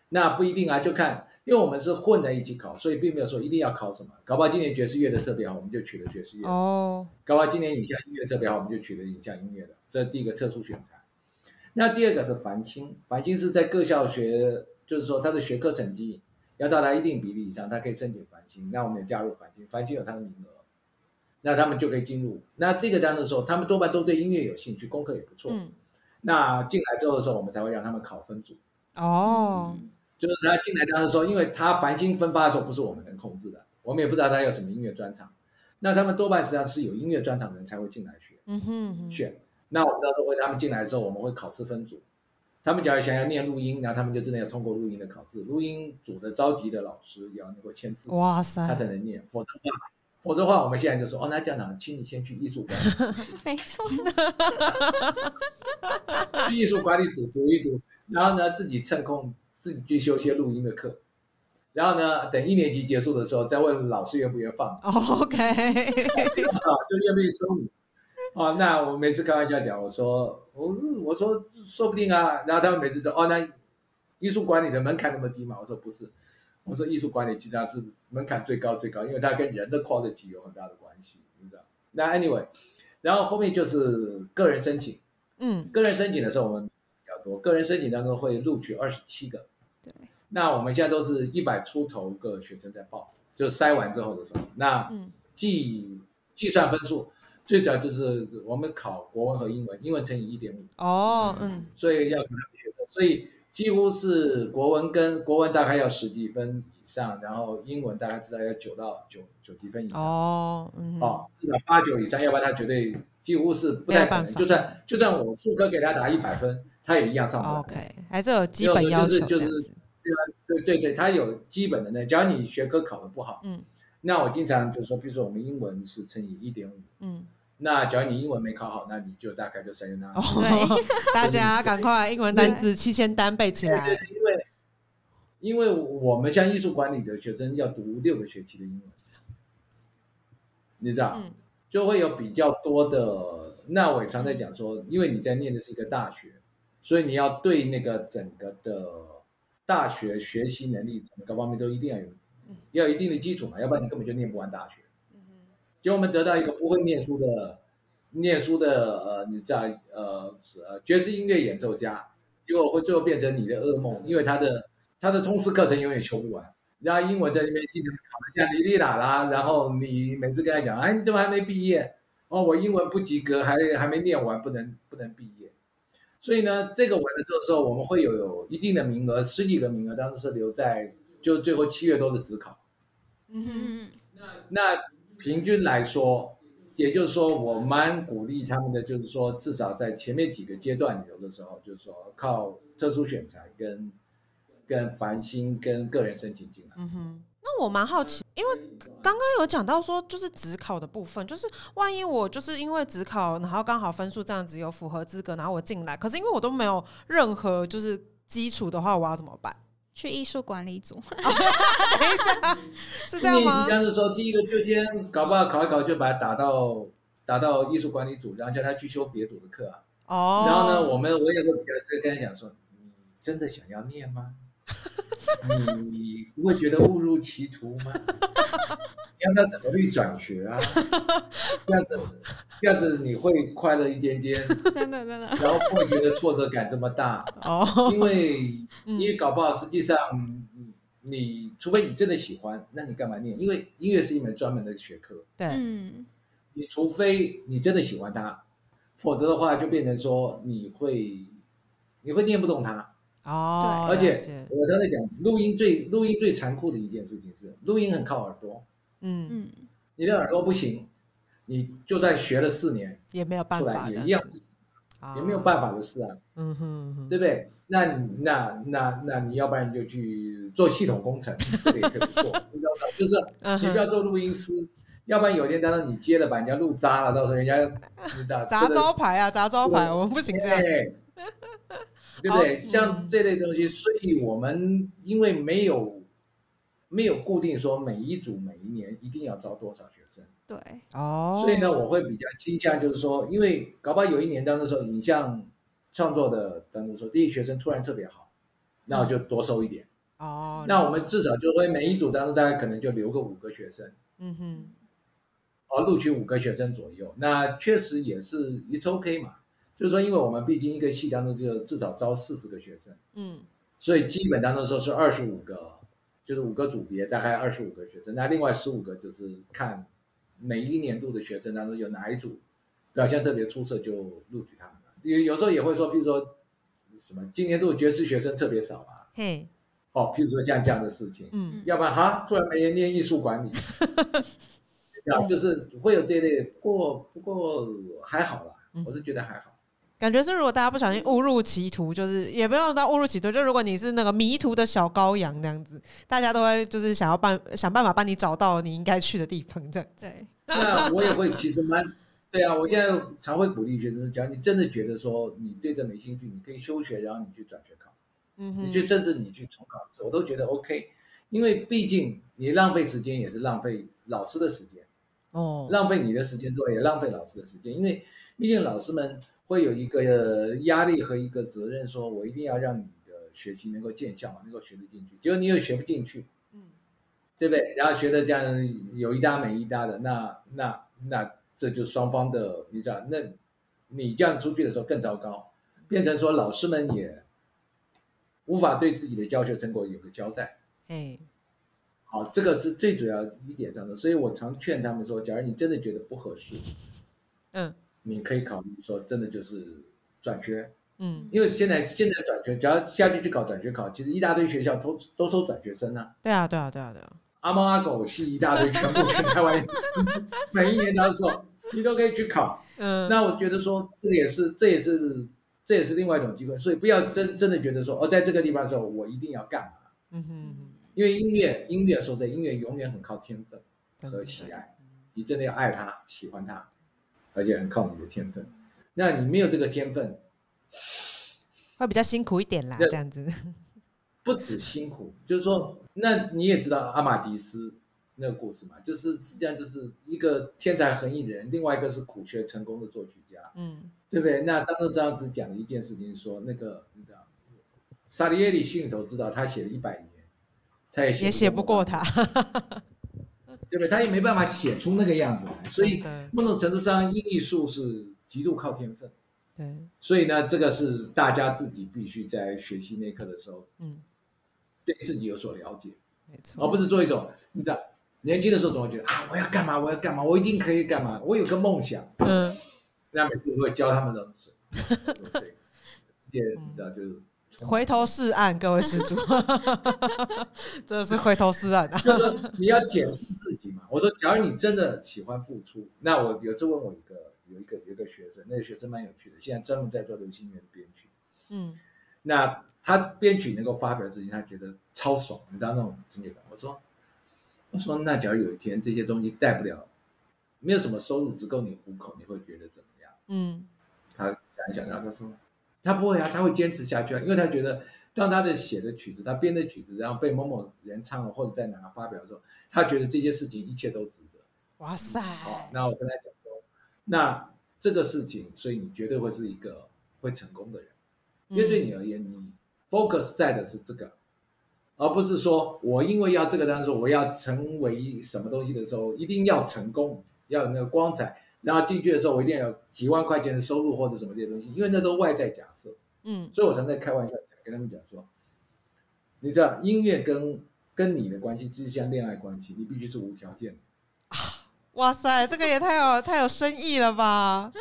那不一定啊，就看，因为我们是混在一起考，所以并没有说一定要考什么。搞不好今年爵士乐的特别好，我们就取了爵士乐；哦搞不好今年影像音乐特别好，我们就取了影像音乐的。这是第一个特殊选材。那第二个是繁星，繁星是在各校学，就是说他的学科成绩要到达一定比例以上，他可以申请繁星。那我们也加入繁星，繁星有他的名额，那他们就可以进入。那这个当中的时候，他们多半都对音乐有兴趣，功课也不错。嗯那进来之后的时候，我们才会让他们考分组。哦就是他进来当时说，因为他繁星分发的时候不是我们能控制的，我们也不知道他有什么音乐专场。那他们多半实际上是有音乐专场的人才会进来学嗯哼哼选。那我们到时候会他们进来的时候，我们会考试分组。他们假如想要念录音，然后他们就真的要通过录音的考试。录音组的召集的老师也要能够签字，哇塞他才能念，否则的话，否则的话，我们现在就说哦，那这样子，请你先去艺术馆，没错，去艺术管理组读一读，然后呢，自己趁空自己去修一些录音的课，然后呢，等一年级结束的时候，再问老师愿不愿意放，哦，OK，啊，就愿不愿意收你。哦，那我每次开玩笑讲，我说我我说说不定啊，然后他们每次都哦，那艺术管理的门槛那么低嘛？我说不是，我说艺术管理其实它是门槛最高最高，因为它跟人的 quality 有很大的关系，你知道？那 anyway，然后后面就是个人申请。嗯个人申请的时候，我们比较多，个人申请当中会录取二十七个。对，那我们现在都是一百出头个学生在报，就筛完之后的时候，那嗯计计算分数，最主要就是我们考国文和英文，英文乘以一点五，哦嗯所以要考他们学分，所以几乎是国文跟国文大概要十几分以上，然后英文大概至少要九到九九几分以上。哦嗯哦，至少八九以上，要不然他绝对几乎是不太可能。就算就算我数科给他打一百分，他也一样上不了。OK，还是有基本要求就是就是这样子对对对，他有基本的那，只要你学科考得不好，嗯，那我经常就说，比如说我们英文是乘以一点五，嗯那假如你英文没考好，那你就大概就三那。哦对，大家赶快英文单词七千单背起来。对对，因为因为我们像艺术管理的学生要读六个学期的英文，你知道，嗯就会有比较多的。那我也常在讲说，因为你在念的是一个大学，所以你要对那个整个的大学学习能力各方面都一定要有，要有一定的基础嘛，要不然你根本就念不完大学。结果我们得到一个不会念书的、念书的呃，你知道呃呃爵士音乐演奏家，结果会最后变成你的噩梦，因为他的他的通识课程永远修不完，然后英文在那边经常考得像哩哩啦啦，然后你每次跟他讲，哎，你怎么还没毕业？哦，我英文不及格，还还没念完，不能不能毕业。所以呢，这个完了之后的时候，我们会有有一定的名额，十几个名额，当时是留在就最后七月多的职考。嗯哼嗯那平均来说，也就是说，我蛮鼓励他们的，就是说，至少在前面几个阶段里头的时候，就是说靠特殊选材跟跟繁星跟个人申请进来。嗯哼。那我蛮好奇，因为刚刚有讲到说，就是职考的部分，就是万一我就是因为职考，然后刚好分数这样子有符合资格，然后我进来，可是因为我都没有任何就是基础的话，我要怎么办？去艺术管理组，等一下，是这样吗你？这样子说，第一个就先搞不好考一考，就把他打到打到艺术管理组，然后叫他去修别组的课啊。哦，然后呢，我们我也会比较跟他讲说，你真的想要念吗？你不会觉得误入歧途吗？你 要不要考虑转学啊？这样子，这样子你会快乐一点点，真的真的，然后不会觉得挫折感这么大。哦，因为 嗯因为搞不好实际上，嗯你除非你真的喜欢，那你干嘛念？因为音乐是一门专门的学科，对，嗯，你除非你真的喜欢它，否则的话就变成说你会你会念不懂它。哦，而且我刚才讲，录音最录音最残酷的一件事情是，录音很靠耳朵，嗯，嗯，你的耳朵不行，你就算学了四年也没有办法也一样，啊也没有办法的事啊，嗯哼对不对？那那那那你要不然就去做系统工程，这个也可以不错，你知道吗？就是你不要做录音师，要不然有一天当然你接了把人家录渣了，到时候人家你知道 砸招牌啊，砸招牌，我们不行这样，对，不对？像这类东西，所以我们因为没有没有固定说每一组每一年一定要招多少学生，对，哦，所以呢，我会比较倾向就是说，因为搞不好有一年当中说，你像创作的当中说，这些学生突然特别好，那我就多收一点。哦，那我们至少就会每一组当中大概可能就留个五个学生，嗯哼，哦，录取五个学生左右，那确实也是 it's OK 嘛。就是说，因为我们毕竟一个系当中就至少招四十个学生，嗯所以基本当中说是二十五个，就是五个组别，大概二十五个学生。那另外十五个就是看每一年度的学生当中有哪一组表现特别出色，就录取他们了。有有时候也会说，比如说什么今年度爵士学生特别少啊，嘿，哦，譬如说像这样的事情，嗯要不然哈，突然没人念艺术管理，啊，就是会有这一类。不过不过还好啦，我是觉得还好。感觉是如果大家不小心误入歧途，就是也不用到误入歧途，就如果你是那个迷途的小羔羊那样子，大家都会就是想要办 想办法帮你找到你应该去的地方，这样。对，那我也会其实蛮对啊，我现在常会鼓励学生，假如你真的觉得说你对这没兴趣，你可以休学，然后你去转学考，嗯哼，你去甚至你去重考一次，我都觉得 OK，因为毕竟你浪费时间也是浪费老师的时间，哦，浪费你的时间之外，也浪费老师的时间，因为毕竟老师们会有一个压力和一个责任，说我一定要让你的学习能够见效，能够学得进去，结果你又学不进去，嗯对不对？然后学的这样有一搭没一搭的，那那那这就双方的，你知道，那你这样出去的时候更糟糕，变成说老师们也无法对自己的教学成果有个交代。嘿，好，这个是最主要一点上的，所以我常劝他们说，假如你真的觉得不合适，嗯你可以考虑说，真的就是转学，嗯，因为现在现在转学，只要下去去搞转学考，其实一大堆学校都都收转学生啊。对啊对啊对啊对啊，阿猫阿狗是一大堆，全部全台湾，每一年都说你都可以去考。嗯，那我觉得说这个也是，这也是这也是另外一种机会，所以不要真真的觉得说哦，在这个地方的时候我一定要干嘛，嗯哼，因为音乐音乐说真的，音乐永远很靠天分和喜爱，你真的要爱它、喜欢它，而且很靠你的天分。那你没有这个天分，会比较辛苦一点啦，那这样子。不止辛苦，就是说，那你也知道阿马迪斯那个故事嘛，就是实际上就是一个天才横溢的人，另外一个是苦学成功的作曲家，嗯对不对？那当中这样子讲的一件事情是说，那个你知道，萨利耶里心里头知道他写了一百年，他也写也写不过他，对不对？他也没办法写出那个样子来，所以某种程度上，艺术是极度靠天分。对，所以呢，这个是大家自己必须在学习那一刻的时候，嗯，对自己有所了解。没错，而不是做一种你知道，年轻的时候总会觉得啊，我要干嘛，我要干嘛，我一定可以干嘛，我有个梦想。嗯那每次我会教他们冷水，对，世界你知道就是回头是岸，各位施主，真的是回头是岸啊！就是你要检视自己嘛。我说，假如你真的喜欢付出，那我有次问我一个有一个有一个学生，那个学生蛮有趣的，现在专门在做流行音乐的编曲。嗯那他编曲能够发表自己，他觉得超爽，你知道那种成就感。我说，我说那假如有一天这些东西带不了，没有什么收入，只够你糊口，你会觉得怎么样？嗯他想一想，然后他说，他不会啊，他会坚持下去啊，因为他觉得当他的写的曲子，他编的曲子，然后被某某人唱了，或者在哪发表的时候，他觉得这些事情一切都值得。哇塞，好，那我跟他讲说，那这个事情，所以你绝对会是一个会成功的人。因为对你而言，你 focus 在的是这个，而不是说我因为要这个，当说我要成为什么东西的时候，一定要成功，要有那个光彩，然后进去的时候我一定要有几万块钱的收入或者什么这些东西，因为那都外在假设。嗯所以我常在开玩笑跟他们讲说，你知道音乐跟跟跟你的关系就像恋爱关系，你必须是无条件的。哇塞，这个也太有太有深意了吧！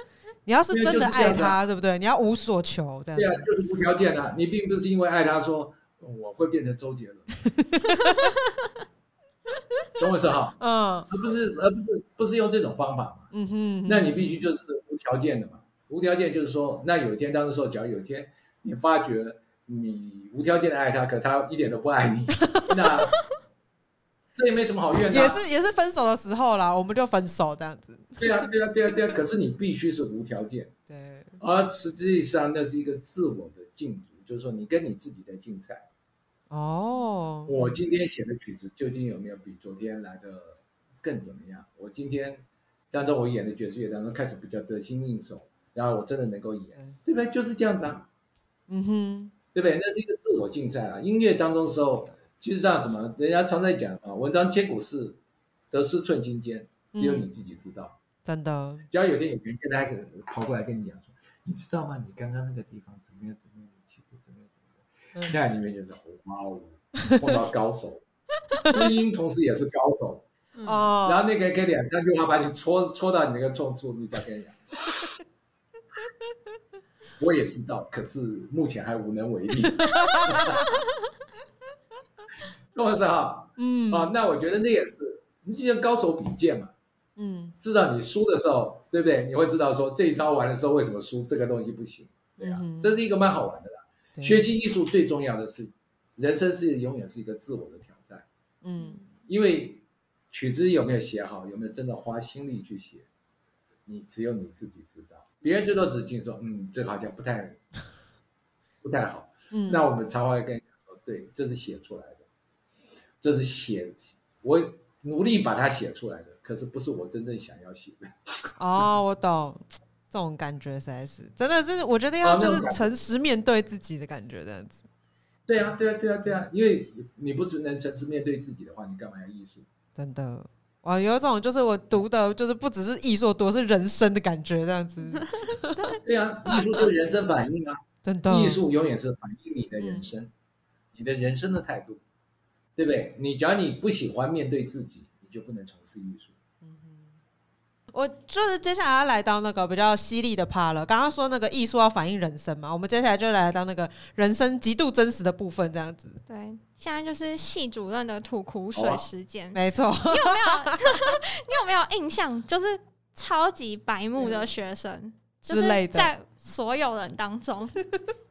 你要是真的爱他，对不对？你要无所求，这样对啊，就是无条件的。你并不是因为爱他说我会变成周杰伦，懂我意思哈？嗯而不是而不是不是用这种方法嘛？嗯哼，那你必须就是无条件的嘛。无条件就是说，那有一天当的时候，假如有一天你发觉你无条件的爱他，可他一点都不爱你，那这也没什么好怨的啊、也是也是分手的时候啦，我们就分手这样子。对啊，对啊，对啊，对啊。可是你必须是无条件，对，而实际上那是一个自我的竞逐，就是说你跟你自己在竞赛。哦，我今天写的曲子究竟有没有比昨天来的更怎么样？我今天当中我演的爵士乐当中开始比较得心应手，然后我真的能够演，对不对？就是这样子啊，嗯哼，对不对？那是一个自我竞赛啊。音乐当中的时候，其实上什么，人家常在讲啊，文章千古事，得失寸心间，只有你自己知道。真的，只要有天有人跟他跑过来跟你讲说，你知道吗？你刚刚那个地方怎么样怎么样怎么样？那里面就是哇哦，碰到高手，知音同时也是高手。哦，然后那个可以两三句话把你戳戳到你那个痛处，你再跟你讲。我也知道，可是目前还无能为力。懂我意思哈？嗯啊，那我觉得那也是，你就像高手比剑嘛，嗯至少你输的时候，对不对？你会知道说这一招玩的时候为什么输，这个东西不行，对啊，这是一个蛮好玩的啦。对学习艺术最重要的是，人生是永远是一个自我的挑战，嗯因为曲子有没有写好，有没有真的花心力去写，你只有你自己知道，别人最多只听说，嗯，这个好像不太 不太好。嗯，那我们常会跟你讲说，对，这是写出来的，这是写，我努力把它写出来的，可是不是我真正想要写的。哦，我懂。这种感觉实在是，真的是，我觉得要就是诚实面对自己的感觉，这样子。对啊，对啊，对啊，对啊，因为你不只能诚实面对自己的话，你干嘛要艺术？真的，哇，有一种就是我读的，就是不只是艺术，读的是人生的感觉，这样子。对啊，艺术就是人生反应啊，真的，艺术永远是反映你的人生，你的人生的态度，对不对？你只要你不喜欢面对自己，你就不能从事艺术。我就是接下来要来到那个比较犀利的趴了。刚刚说那个艺术要反映人生嘛，我们接下来就来到那个人生极度真实的部分，这样子。对，现在就是系主任的吐苦水时间。没错，你有没有？你有没有印象？就是超级白目的学生，就是在所有人当中，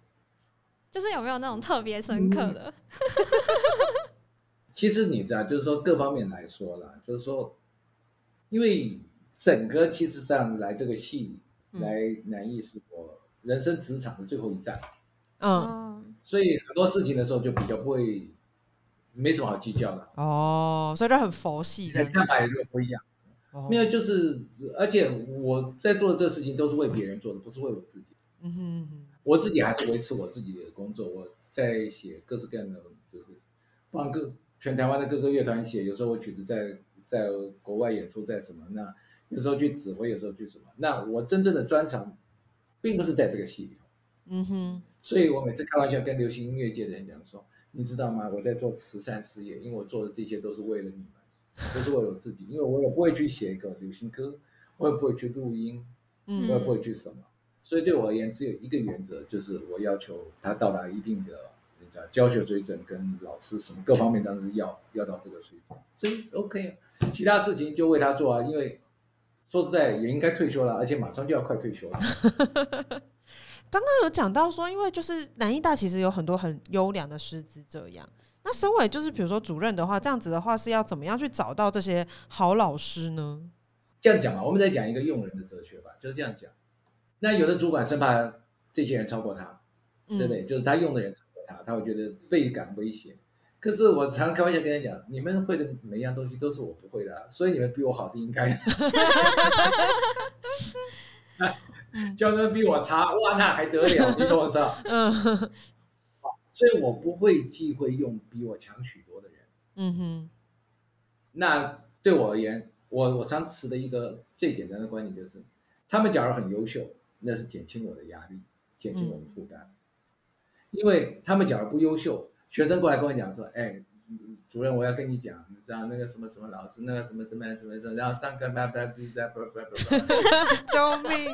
就是有没有那种特别深刻的？其实你知道，就是说各方面来说啦，就是说，因为整个其实上来这个戏嗯来南艺是我人生职场的最后一站，嗯，嗯，所以很多事情的时候就比较不会，没什么好计较的，哦，所以就很佛系的。看法也就不一样。哦没有，就是而且我在做的这事情都是为别人做的，不是为我自己。嗯哼嗯哼，我自己还是维持我自己的工作，我在写各式各样的，就是帮各全台湾的各个乐团写。有时候我曲子在在国外演出，在什么那有时候去指挥，有时候去什么。那我真正的专长，并不是在这个戏里头。嗯哼，所以我每次开玩笑跟流行音乐界的人讲说，你知道吗？我在做慈善事业，因为我做的这些都是为了你们，都是为了我自己，因为我也不会去写一个流行歌，我也不会去录音，嗯我也不会去什么。所以对我而言，只有一个原则，就是我要求他到达一定的人家教学水准跟老师什么各方面，当然是要要到这个水准。所以 OK 啊，其他事情就为他做啊，因为说实在也应该退休了，而且马上就要快退休了。刚刚有讲到说，因为就是南艺大其实有很多很优良的师资，这样。那身为就是比如说主任的话，这样子的话是要怎么样去找到这些好老师呢？这样讲吧，我们再讲一个用人的哲学吧，就是这样讲。那有的主管生怕这些人超过他，嗯对不对？就是他用的人超过他，他会觉得倍感威胁。可是我常开玩笑跟他讲，你们会的每一样东西都是我不会的、啊，所以你们比我好是应该的。叫他们比我差，哇，那还得了？你懂我意？嗯所以我不会忌讳用比我强许多的人。嗯哼，那对我而言，我我常持的一个最简单的观点就是，他们假如很优秀，那是减轻我的压力，减轻我的负担。因为他们假如不优秀，学生过来跟我讲说，哎，主任，我要跟你讲，你知道那个什么什么老师，那个什么怎么样怎么样，然后上课叭叭叭叭叭叭叭，救命！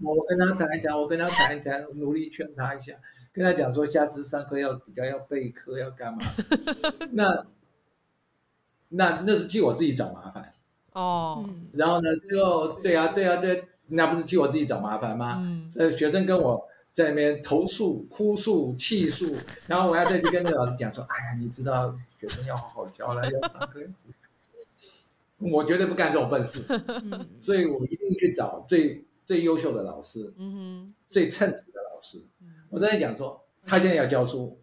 我跟他谈一谈，我跟他谈一谈，努力劝他一下，跟他讲说，下次上课要比较要备课，要干嘛？那那那是替我自己找麻烦哦。然后呢，最后对啊，对啊，对，那不是替我自己找麻烦吗？嗯，这学生跟我。在那边投诉、哭诉、气诉，然后我要再去跟那个老师讲说，哎呀，你知道学生要好好教了，要上课。我绝对不干这种笨事，嗯。所以我一定去找最最优秀的老师，嗯最称职的老师。我在讲说，他现在要教书，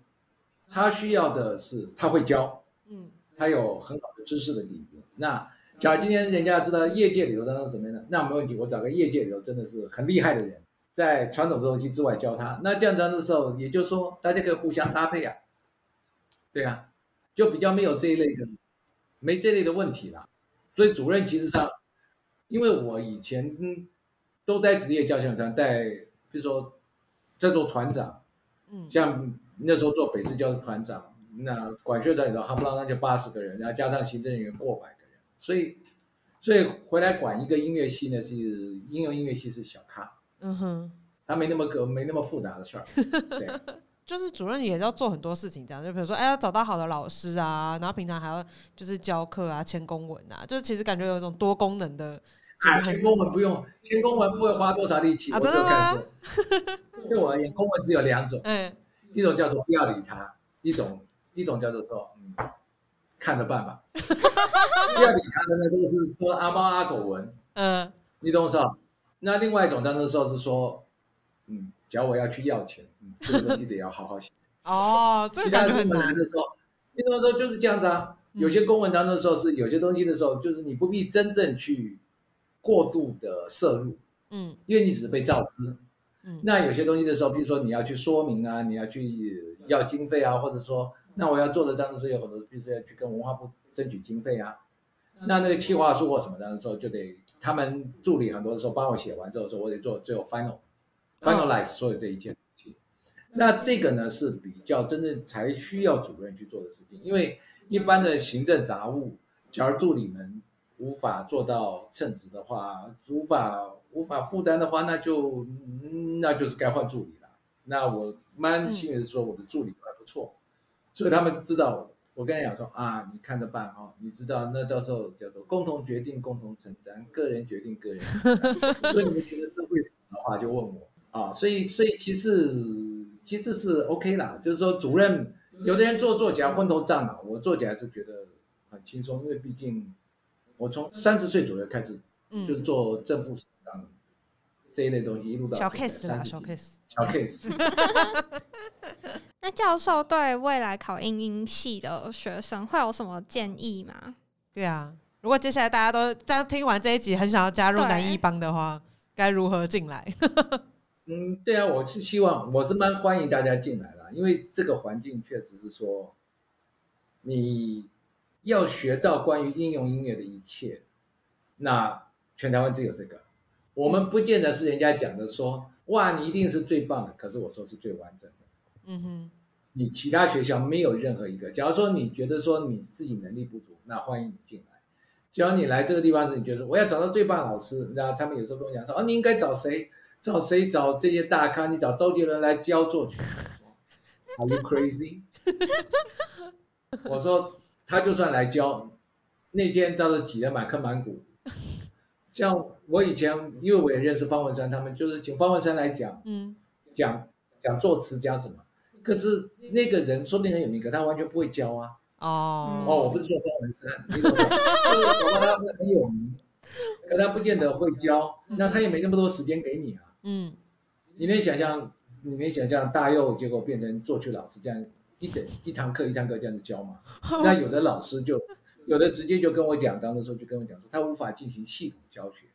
他需要的是他会教，嗯。他有很好的知识的底子。那假如今天人家知道业界里头当中是什么样的，那没问题，我找个业界里头真的是很厉害的人，在传统的东西之外教他。那这样子的时候，也就是说大家可以互相搭配啊，对啊，就比较没有这一类的，没这类的问题了。所以主任其实上，因为我以前嗯都在职业交响团带，比如说在做团长，嗯像那时候做北市教的团长，那管乐团里头夯不啷当就八十个人，然后加上行政人员过百个人，所以所以回来管一个音乐系呢是应用音乐系是小咖，嗯哼，他没那么个没那么复杂的事儿，对，就是主任也要做很多事情，这样就比如说，哎，要找到好的老师啊，然后平常还要就是教课啊、签公文啊，就是其实感觉有一种多功能的，就是啊，签公文不用，签公文不会花多少力气，啊我就真的对我而言，公文只有两种，嗯，一种叫做不要理他，一种一种叫做说嗯看着办吧，不要理他的那都是说阿猫阿狗文。嗯。你懂我意思吧？那另外一种当时时候是说，嗯，假如我要去要钱，嗯，这个东西得要好好写。哦，这其个感觉很难的时候，你懂我说就是这样子啊。有些公文当中的时候是有些东西的时候，就是你不必真正去过度的摄入，嗯因为你只是被告知。嗯那有些东西的时候，比如说你要去说明啊，你要去要经费啊，或者说，那我要做的当中是有很多，比如说要去跟文化部争取经费啊。那那个企划书或什么的时候，就得他们助理很多的时候帮我写完之后说，我得做最后 final finalize 所有这一件事情。那这个呢是比较真正才需要主任去做的事情，因为一般的行政杂务，假如助理们无法做到称职的话，无法无法负担的话，那就、嗯那就是该换助理了。那我蛮幸运的说，我的助理还不错，所以他们知道我跟他讲说啊，你看着办哈、你知道那到时候叫做共同决定、共同承担，个人决定个人承担。所以你们觉得这会死的话，就问我啊。所以所以其实其实是 OK 啦，就是说主任有的人做做起来昏头胀脑，我做起来是觉得很轻松，因为毕竟我从三十岁左右开始就是嗯，做正副省长这一类东西，一路到小 case 啦，30小几 case，小 case。那教授对未来考英音系的学生会有什么建议吗？对啊。如果接下来大家都在听完这一集，很想要加入南一帮的话，该如何进来？嗯，对啊，我是希望，我是蛮欢迎大家进来啦，因为这个环境确实是说，你要学到关于应用音乐的一切，那全台湾只有这个，我们不见得是人家讲的说，哇，你一定是最棒的，可是我说是最完整的。嗯哼，你其他学校没有任何一个。假如说你觉得说你自己能力不足，那欢迎你进来。只要你来这个地方时，你觉得我要找到最棒老师，然后他们有时候跟我讲说，哦，你应该找谁？找谁？找这些大咖？你找周杰伦来教作曲？Are you crazy？我说他就算来教，那天倒是挤得满坑满谷。像我以前，因为我也认识方文山，他们就是请方文山来讲，嗯讲讲作词讲什么，可是那个人说不定很有名，可他完全不会教啊。哦哦，我不是说方文山？就是他很有名，可他不见得会教，那他也没那么多时间给你啊。嗯你能想象，你能想象大佑结果变成作曲老师这样一整一堂课一堂课这样子教吗？那有的老师就有的直接就跟我讲，当的时候就跟我讲说，他无法进行系统教学，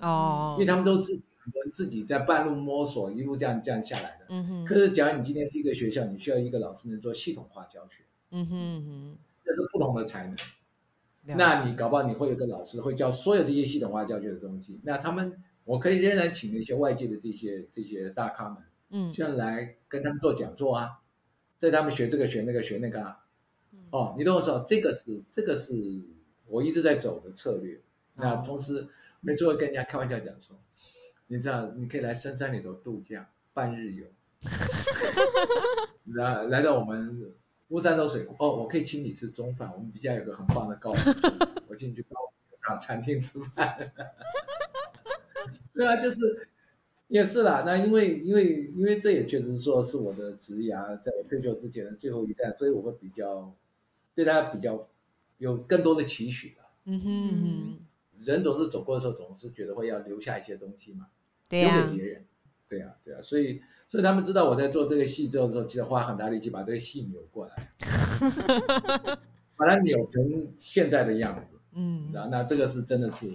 哦因为，他们都自己很多人自己在半路摸索，一路这样这样下来的。嗯哼，可是，假如你今天是一个学校，你需要一个老师能做系统化教学，嗯哼嗯这是不同的才能。那你搞不好你会有个老师会教所有这些系统化教学的东西，那他们我可以仍然请一些外界的这些这些大咖们，嗯。这样来跟他们做讲座啊，在他们学这个学那个学那个啊，哦，你懂我说，这个是这个是我一直在走的策略。那同时，每次会跟人家开玩笑讲说，你知道，你可以来深山里头度假半日游，来来到我们乌山头水库哦，我可以请你吃中饭，我们底下有个很棒的高，我请你去高尔夫餐厅吃饭。对啊，就是也是啦。那因为因为因为这也确实说是我的职涯，在我退休之前的最后一站，所以我会比较对他比较有更多的期许了。嗯哼，人总是走过的时候，总是觉得会要留下一些东西嘛，对呀、留给别人。对呀、对呀、所以所以他们知道我在做这个戏之后的时候，其实花很大力气把这个戏扭过来，把它扭成现在的样子。嗯然后那这个是真的是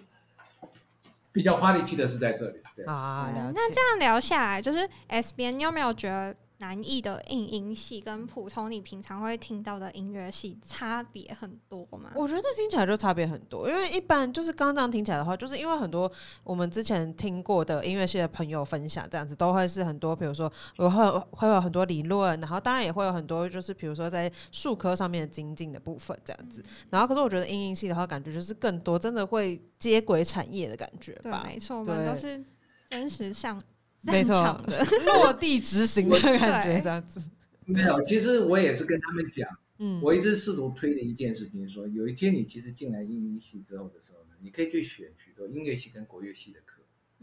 比较花力气的是在这里。对。啊。那这样聊下来，就是 S 边，你有没有觉得南艺的应音系跟普通你平常会听到的音乐系差别很多吗？我觉得听起来就差别很多，因为一般就是刚刚这样听起来的话，就是因为很多我们之前听过的音乐系的朋友分享，这样子都会是很多，比如说有会会有很多理论，然后当然也会有很多就是比如说在术科上面的精进的部分这样子。然后可是我觉得音音系的话，感觉就是更多真的会接轨产业的感觉对，吧，没错，我们都是真实上没错的。落地执行的 感觉这样子。没有，其实我也是跟他们讲，嗯，我一直试图推的一件事情说，有一天你其实进来音乐系之后的时候呢，你可以去选许多音乐系跟国乐系的课。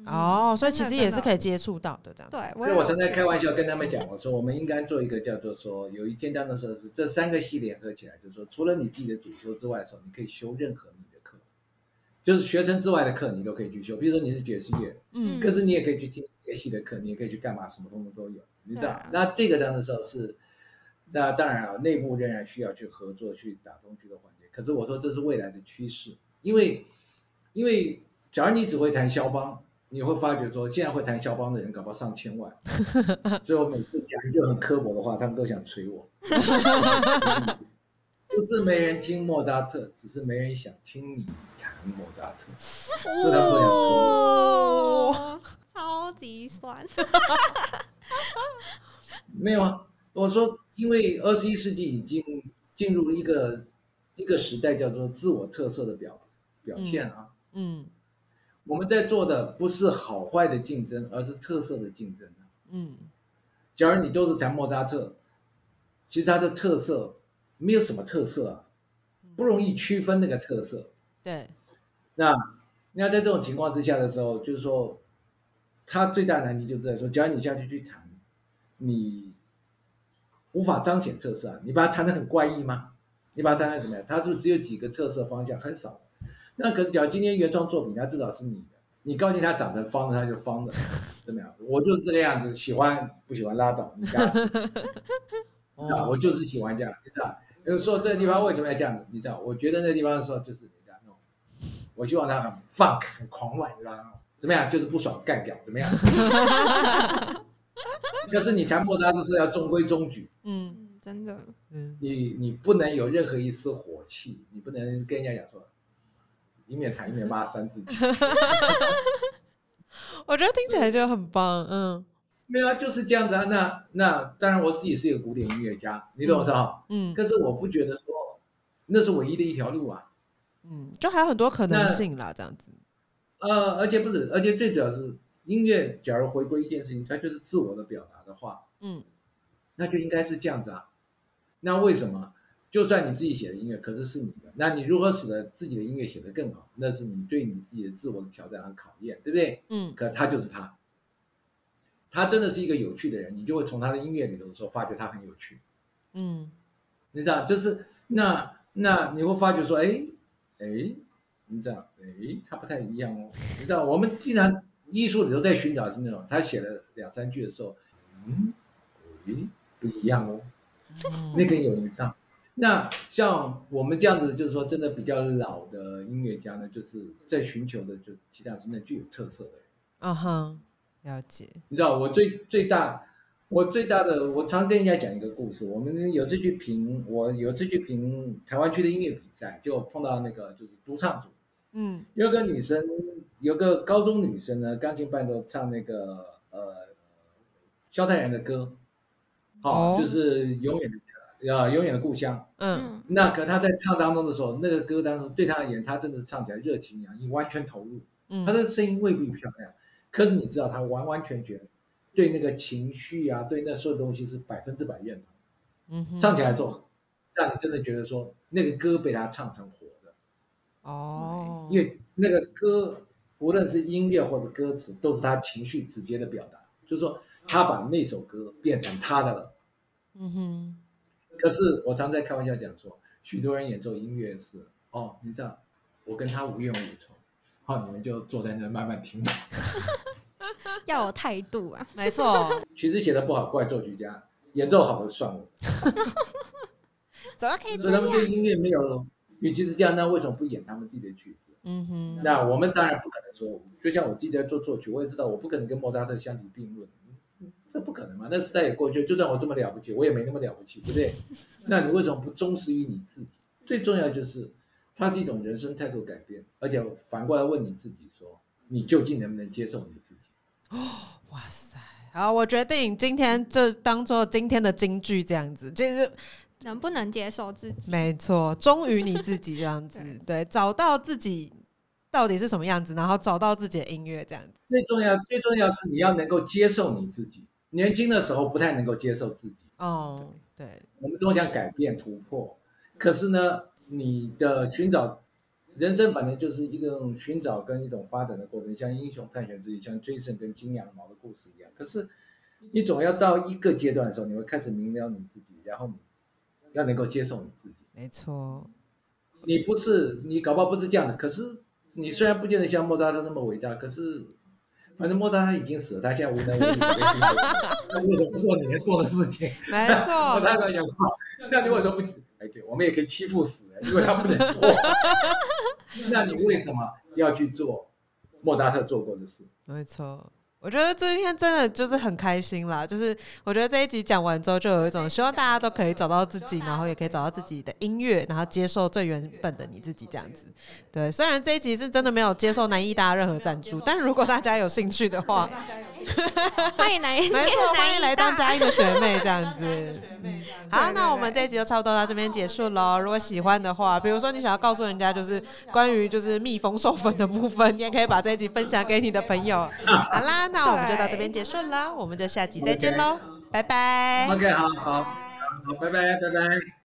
哦，所以其实也是可以。接触到的这样。对，所以我也有常常开玩笑跟他们讲，我说我们应该做一个叫做说，有一天当的时候是这三个系联合起来，就是说除了你自己的主修之外的时候，你可以修任何你的课，就是学程之外的课你都可以去修。比如说你是爵士乐，嗯可是你也可以去听音乐系的课，你也可以去干嘛，什么通通都有，你知道？啊那这个当的时候是，那当然啊，内部仍然需要去合作去打通这个环节。可是我说这是未来的趋势，因为因为假如你只会谈肖邦，你会发觉说现在会谈肖邦的人搞不好上千万，所以我每次讲一句很刻薄的话，他们都想捶我。不是没人听莫扎特，只是没人想听你弹莫扎特，所以他们都想捶我。哦，超级酸。没有啊，我说，因为二十一世纪已经进入了一个一个时代，叫做自我特色的表表现啊。嗯我们在做的不是好坏的竞争，而是特色的竞争啊。嗯假如你都是谈莫扎特，其实他的特色没有什么特色啊，不容易区分那个特色。对，那那在这种情况之下的时候，就是说，它最大的难题就在说，只要你下去去谈，你无法彰显特色啊，你把它谈得很怪异吗？你把它谈成什么样？它是不是只有几个特色方向，很少。那可是，假如今天原创作品，它至少是你的，你高兴它长成方的，它就方的，怎么样？我就是这个样子，喜欢不喜欢拉倒，你家事。啊，我就是喜欢这样，你知道？有说这个地方为什么要这样子？你知道？我觉得那地方的时候就是你知道那种，我希望它很 funk 很狂乱，你知道吗？怎么样？就是不爽干掉，怎么样？可是你强迫他就是要中规中矩，嗯嗯，真的，嗯你你不能有任何一丝火气，你不能跟人家讲说，一面谈一面骂三字经，我觉得听起来就很棒，嗯没有啊，就是这样子啊。那那当然我自己是一个古典音乐家，你懂我意思哈？嗯可是我不觉得说那是唯一的一条路啊。嗯，就还有很多可能性啦，这样子。呃，而且不是，而且最主要是音乐，假如回归一件事情，它就是自我的表达的话，嗯那就应该是这样子啊。那为什么？就算你自己写的音乐，可是是你的，那你如何使得自己的音乐写得更好？那是你对你自己的自我的挑战和考验，对不对？嗯可他就是他，他真的是一个有趣的人，你就会从他的音乐里头说发觉他很有趣。嗯你知道，就是那那你会发觉说，哎哎，你知道，哎，他不太一样哦。你知道，我们经常艺术里头在寻找是那种，他写了两三句的时候，嗯，哎，不一样哦，那个有人唱。那像我们这样子，就是说真的比较老的音乐家呢，就是在寻求的就其实上是那具有特色的人。啊哈，了解。你知道我最最大，我最大的，我常跟人家讲一个故事。我们有次去评，我有次去评台湾区的音乐比赛，就碰到那个就是独唱组，嗯。有个女生，有个高中女生呢，钢琴伴奏唱那个呃萧泰然的歌，好、哦。就是永远的啊，呃永远的故乡。嗯。嗯。那可她在唱当中的时候，那个歌当中对她而言，她真的唱起来热情洋溢，完全投入。嗯，她的声音未必漂亮，可是你知道她完完全全对那个情绪啊，对那所有东西是百分之百认同。嗯唱起来之后，让你真的觉得说那个歌被她唱成活的，哦，因为那个歌无论是音乐或者歌词，都是他情绪直接的表达，就是说他把那首歌变成他的了。嗯哼，可是我常在开玩笑讲说，许多人演奏音乐是哦，你知道，我跟他无冤无仇，好、你们就坐在那慢慢听吧。要有态度啊。没错，曲子写的不好怪作曲家，演奏好的算我。怎么可以所以他们对音乐没有，与其是这样，那为什么不演他们自己的曲子？嗯哼，那我们当然不可能说，就像我自己在做作曲，我也知道我不可能跟莫扎特相提并论，嗯这不可能嘛？那时代也过去了，就算我这么了不起，我也没那么了不起，对不对？那你为什么不忠实于你自己？最重要就是，它是一种人生态度改变，而且反过来问你自己说，你究竟能不能接受你自己？哦哇塞！好，我决定今天就当做今天的金句这样子，就是能不能接受自己？没错，忠于你自己这样子，对，找到自己到底是什么样子，然后找到自己的音乐这样子。最重要，最重要是你要能够接受你自己。年轻的时候不太能够接受自己，哦，对，我们都想改变突破，可是呢，你的寻找人生本来就是一种寻找跟一种发展的过程，像英雄探险自己，像 Jason 跟金羊毛的故事一样。可是你总要到一个阶段的时候，你会开始明了你自己，然后你要能够接受你自己。没错，你不是你搞不好不是这样的，可是你虽然不见得像莫扎特那么伟大，可是反正莫扎特已经死了，他现在无能为力，那为什么不做你能做的事情？没莫错，扎特讲说，那你为什么不？哎，对，我们也可以欺负死人，因为他不能做。那你为什么要去做莫扎特做过的事？没错。我觉得这一天真的就是很开心啦，就是我觉得这一集讲完之后，就有一种希望大家都可以找到自己，然后也可以找到自己的音乐，然后接受最原本的你自己这样子。对，虽然这一集是真的没有接受南艺大任何赞助，但如果大家有兴趣的话，欢迎来，没错，欢迎来当家。嘉义的学妹这样子。嗯好，那我们这一集就差不多到这边结束喽。如果喜欢的话，比如说你想要告诉人家就是关于就是蜜蜂授粉的部分，你也可以把这一集分享给你的朋友。好啦，那我们就到这边结束了，我们就下集再见喽，拜拜。OK，好好好，拜拜，拜拜。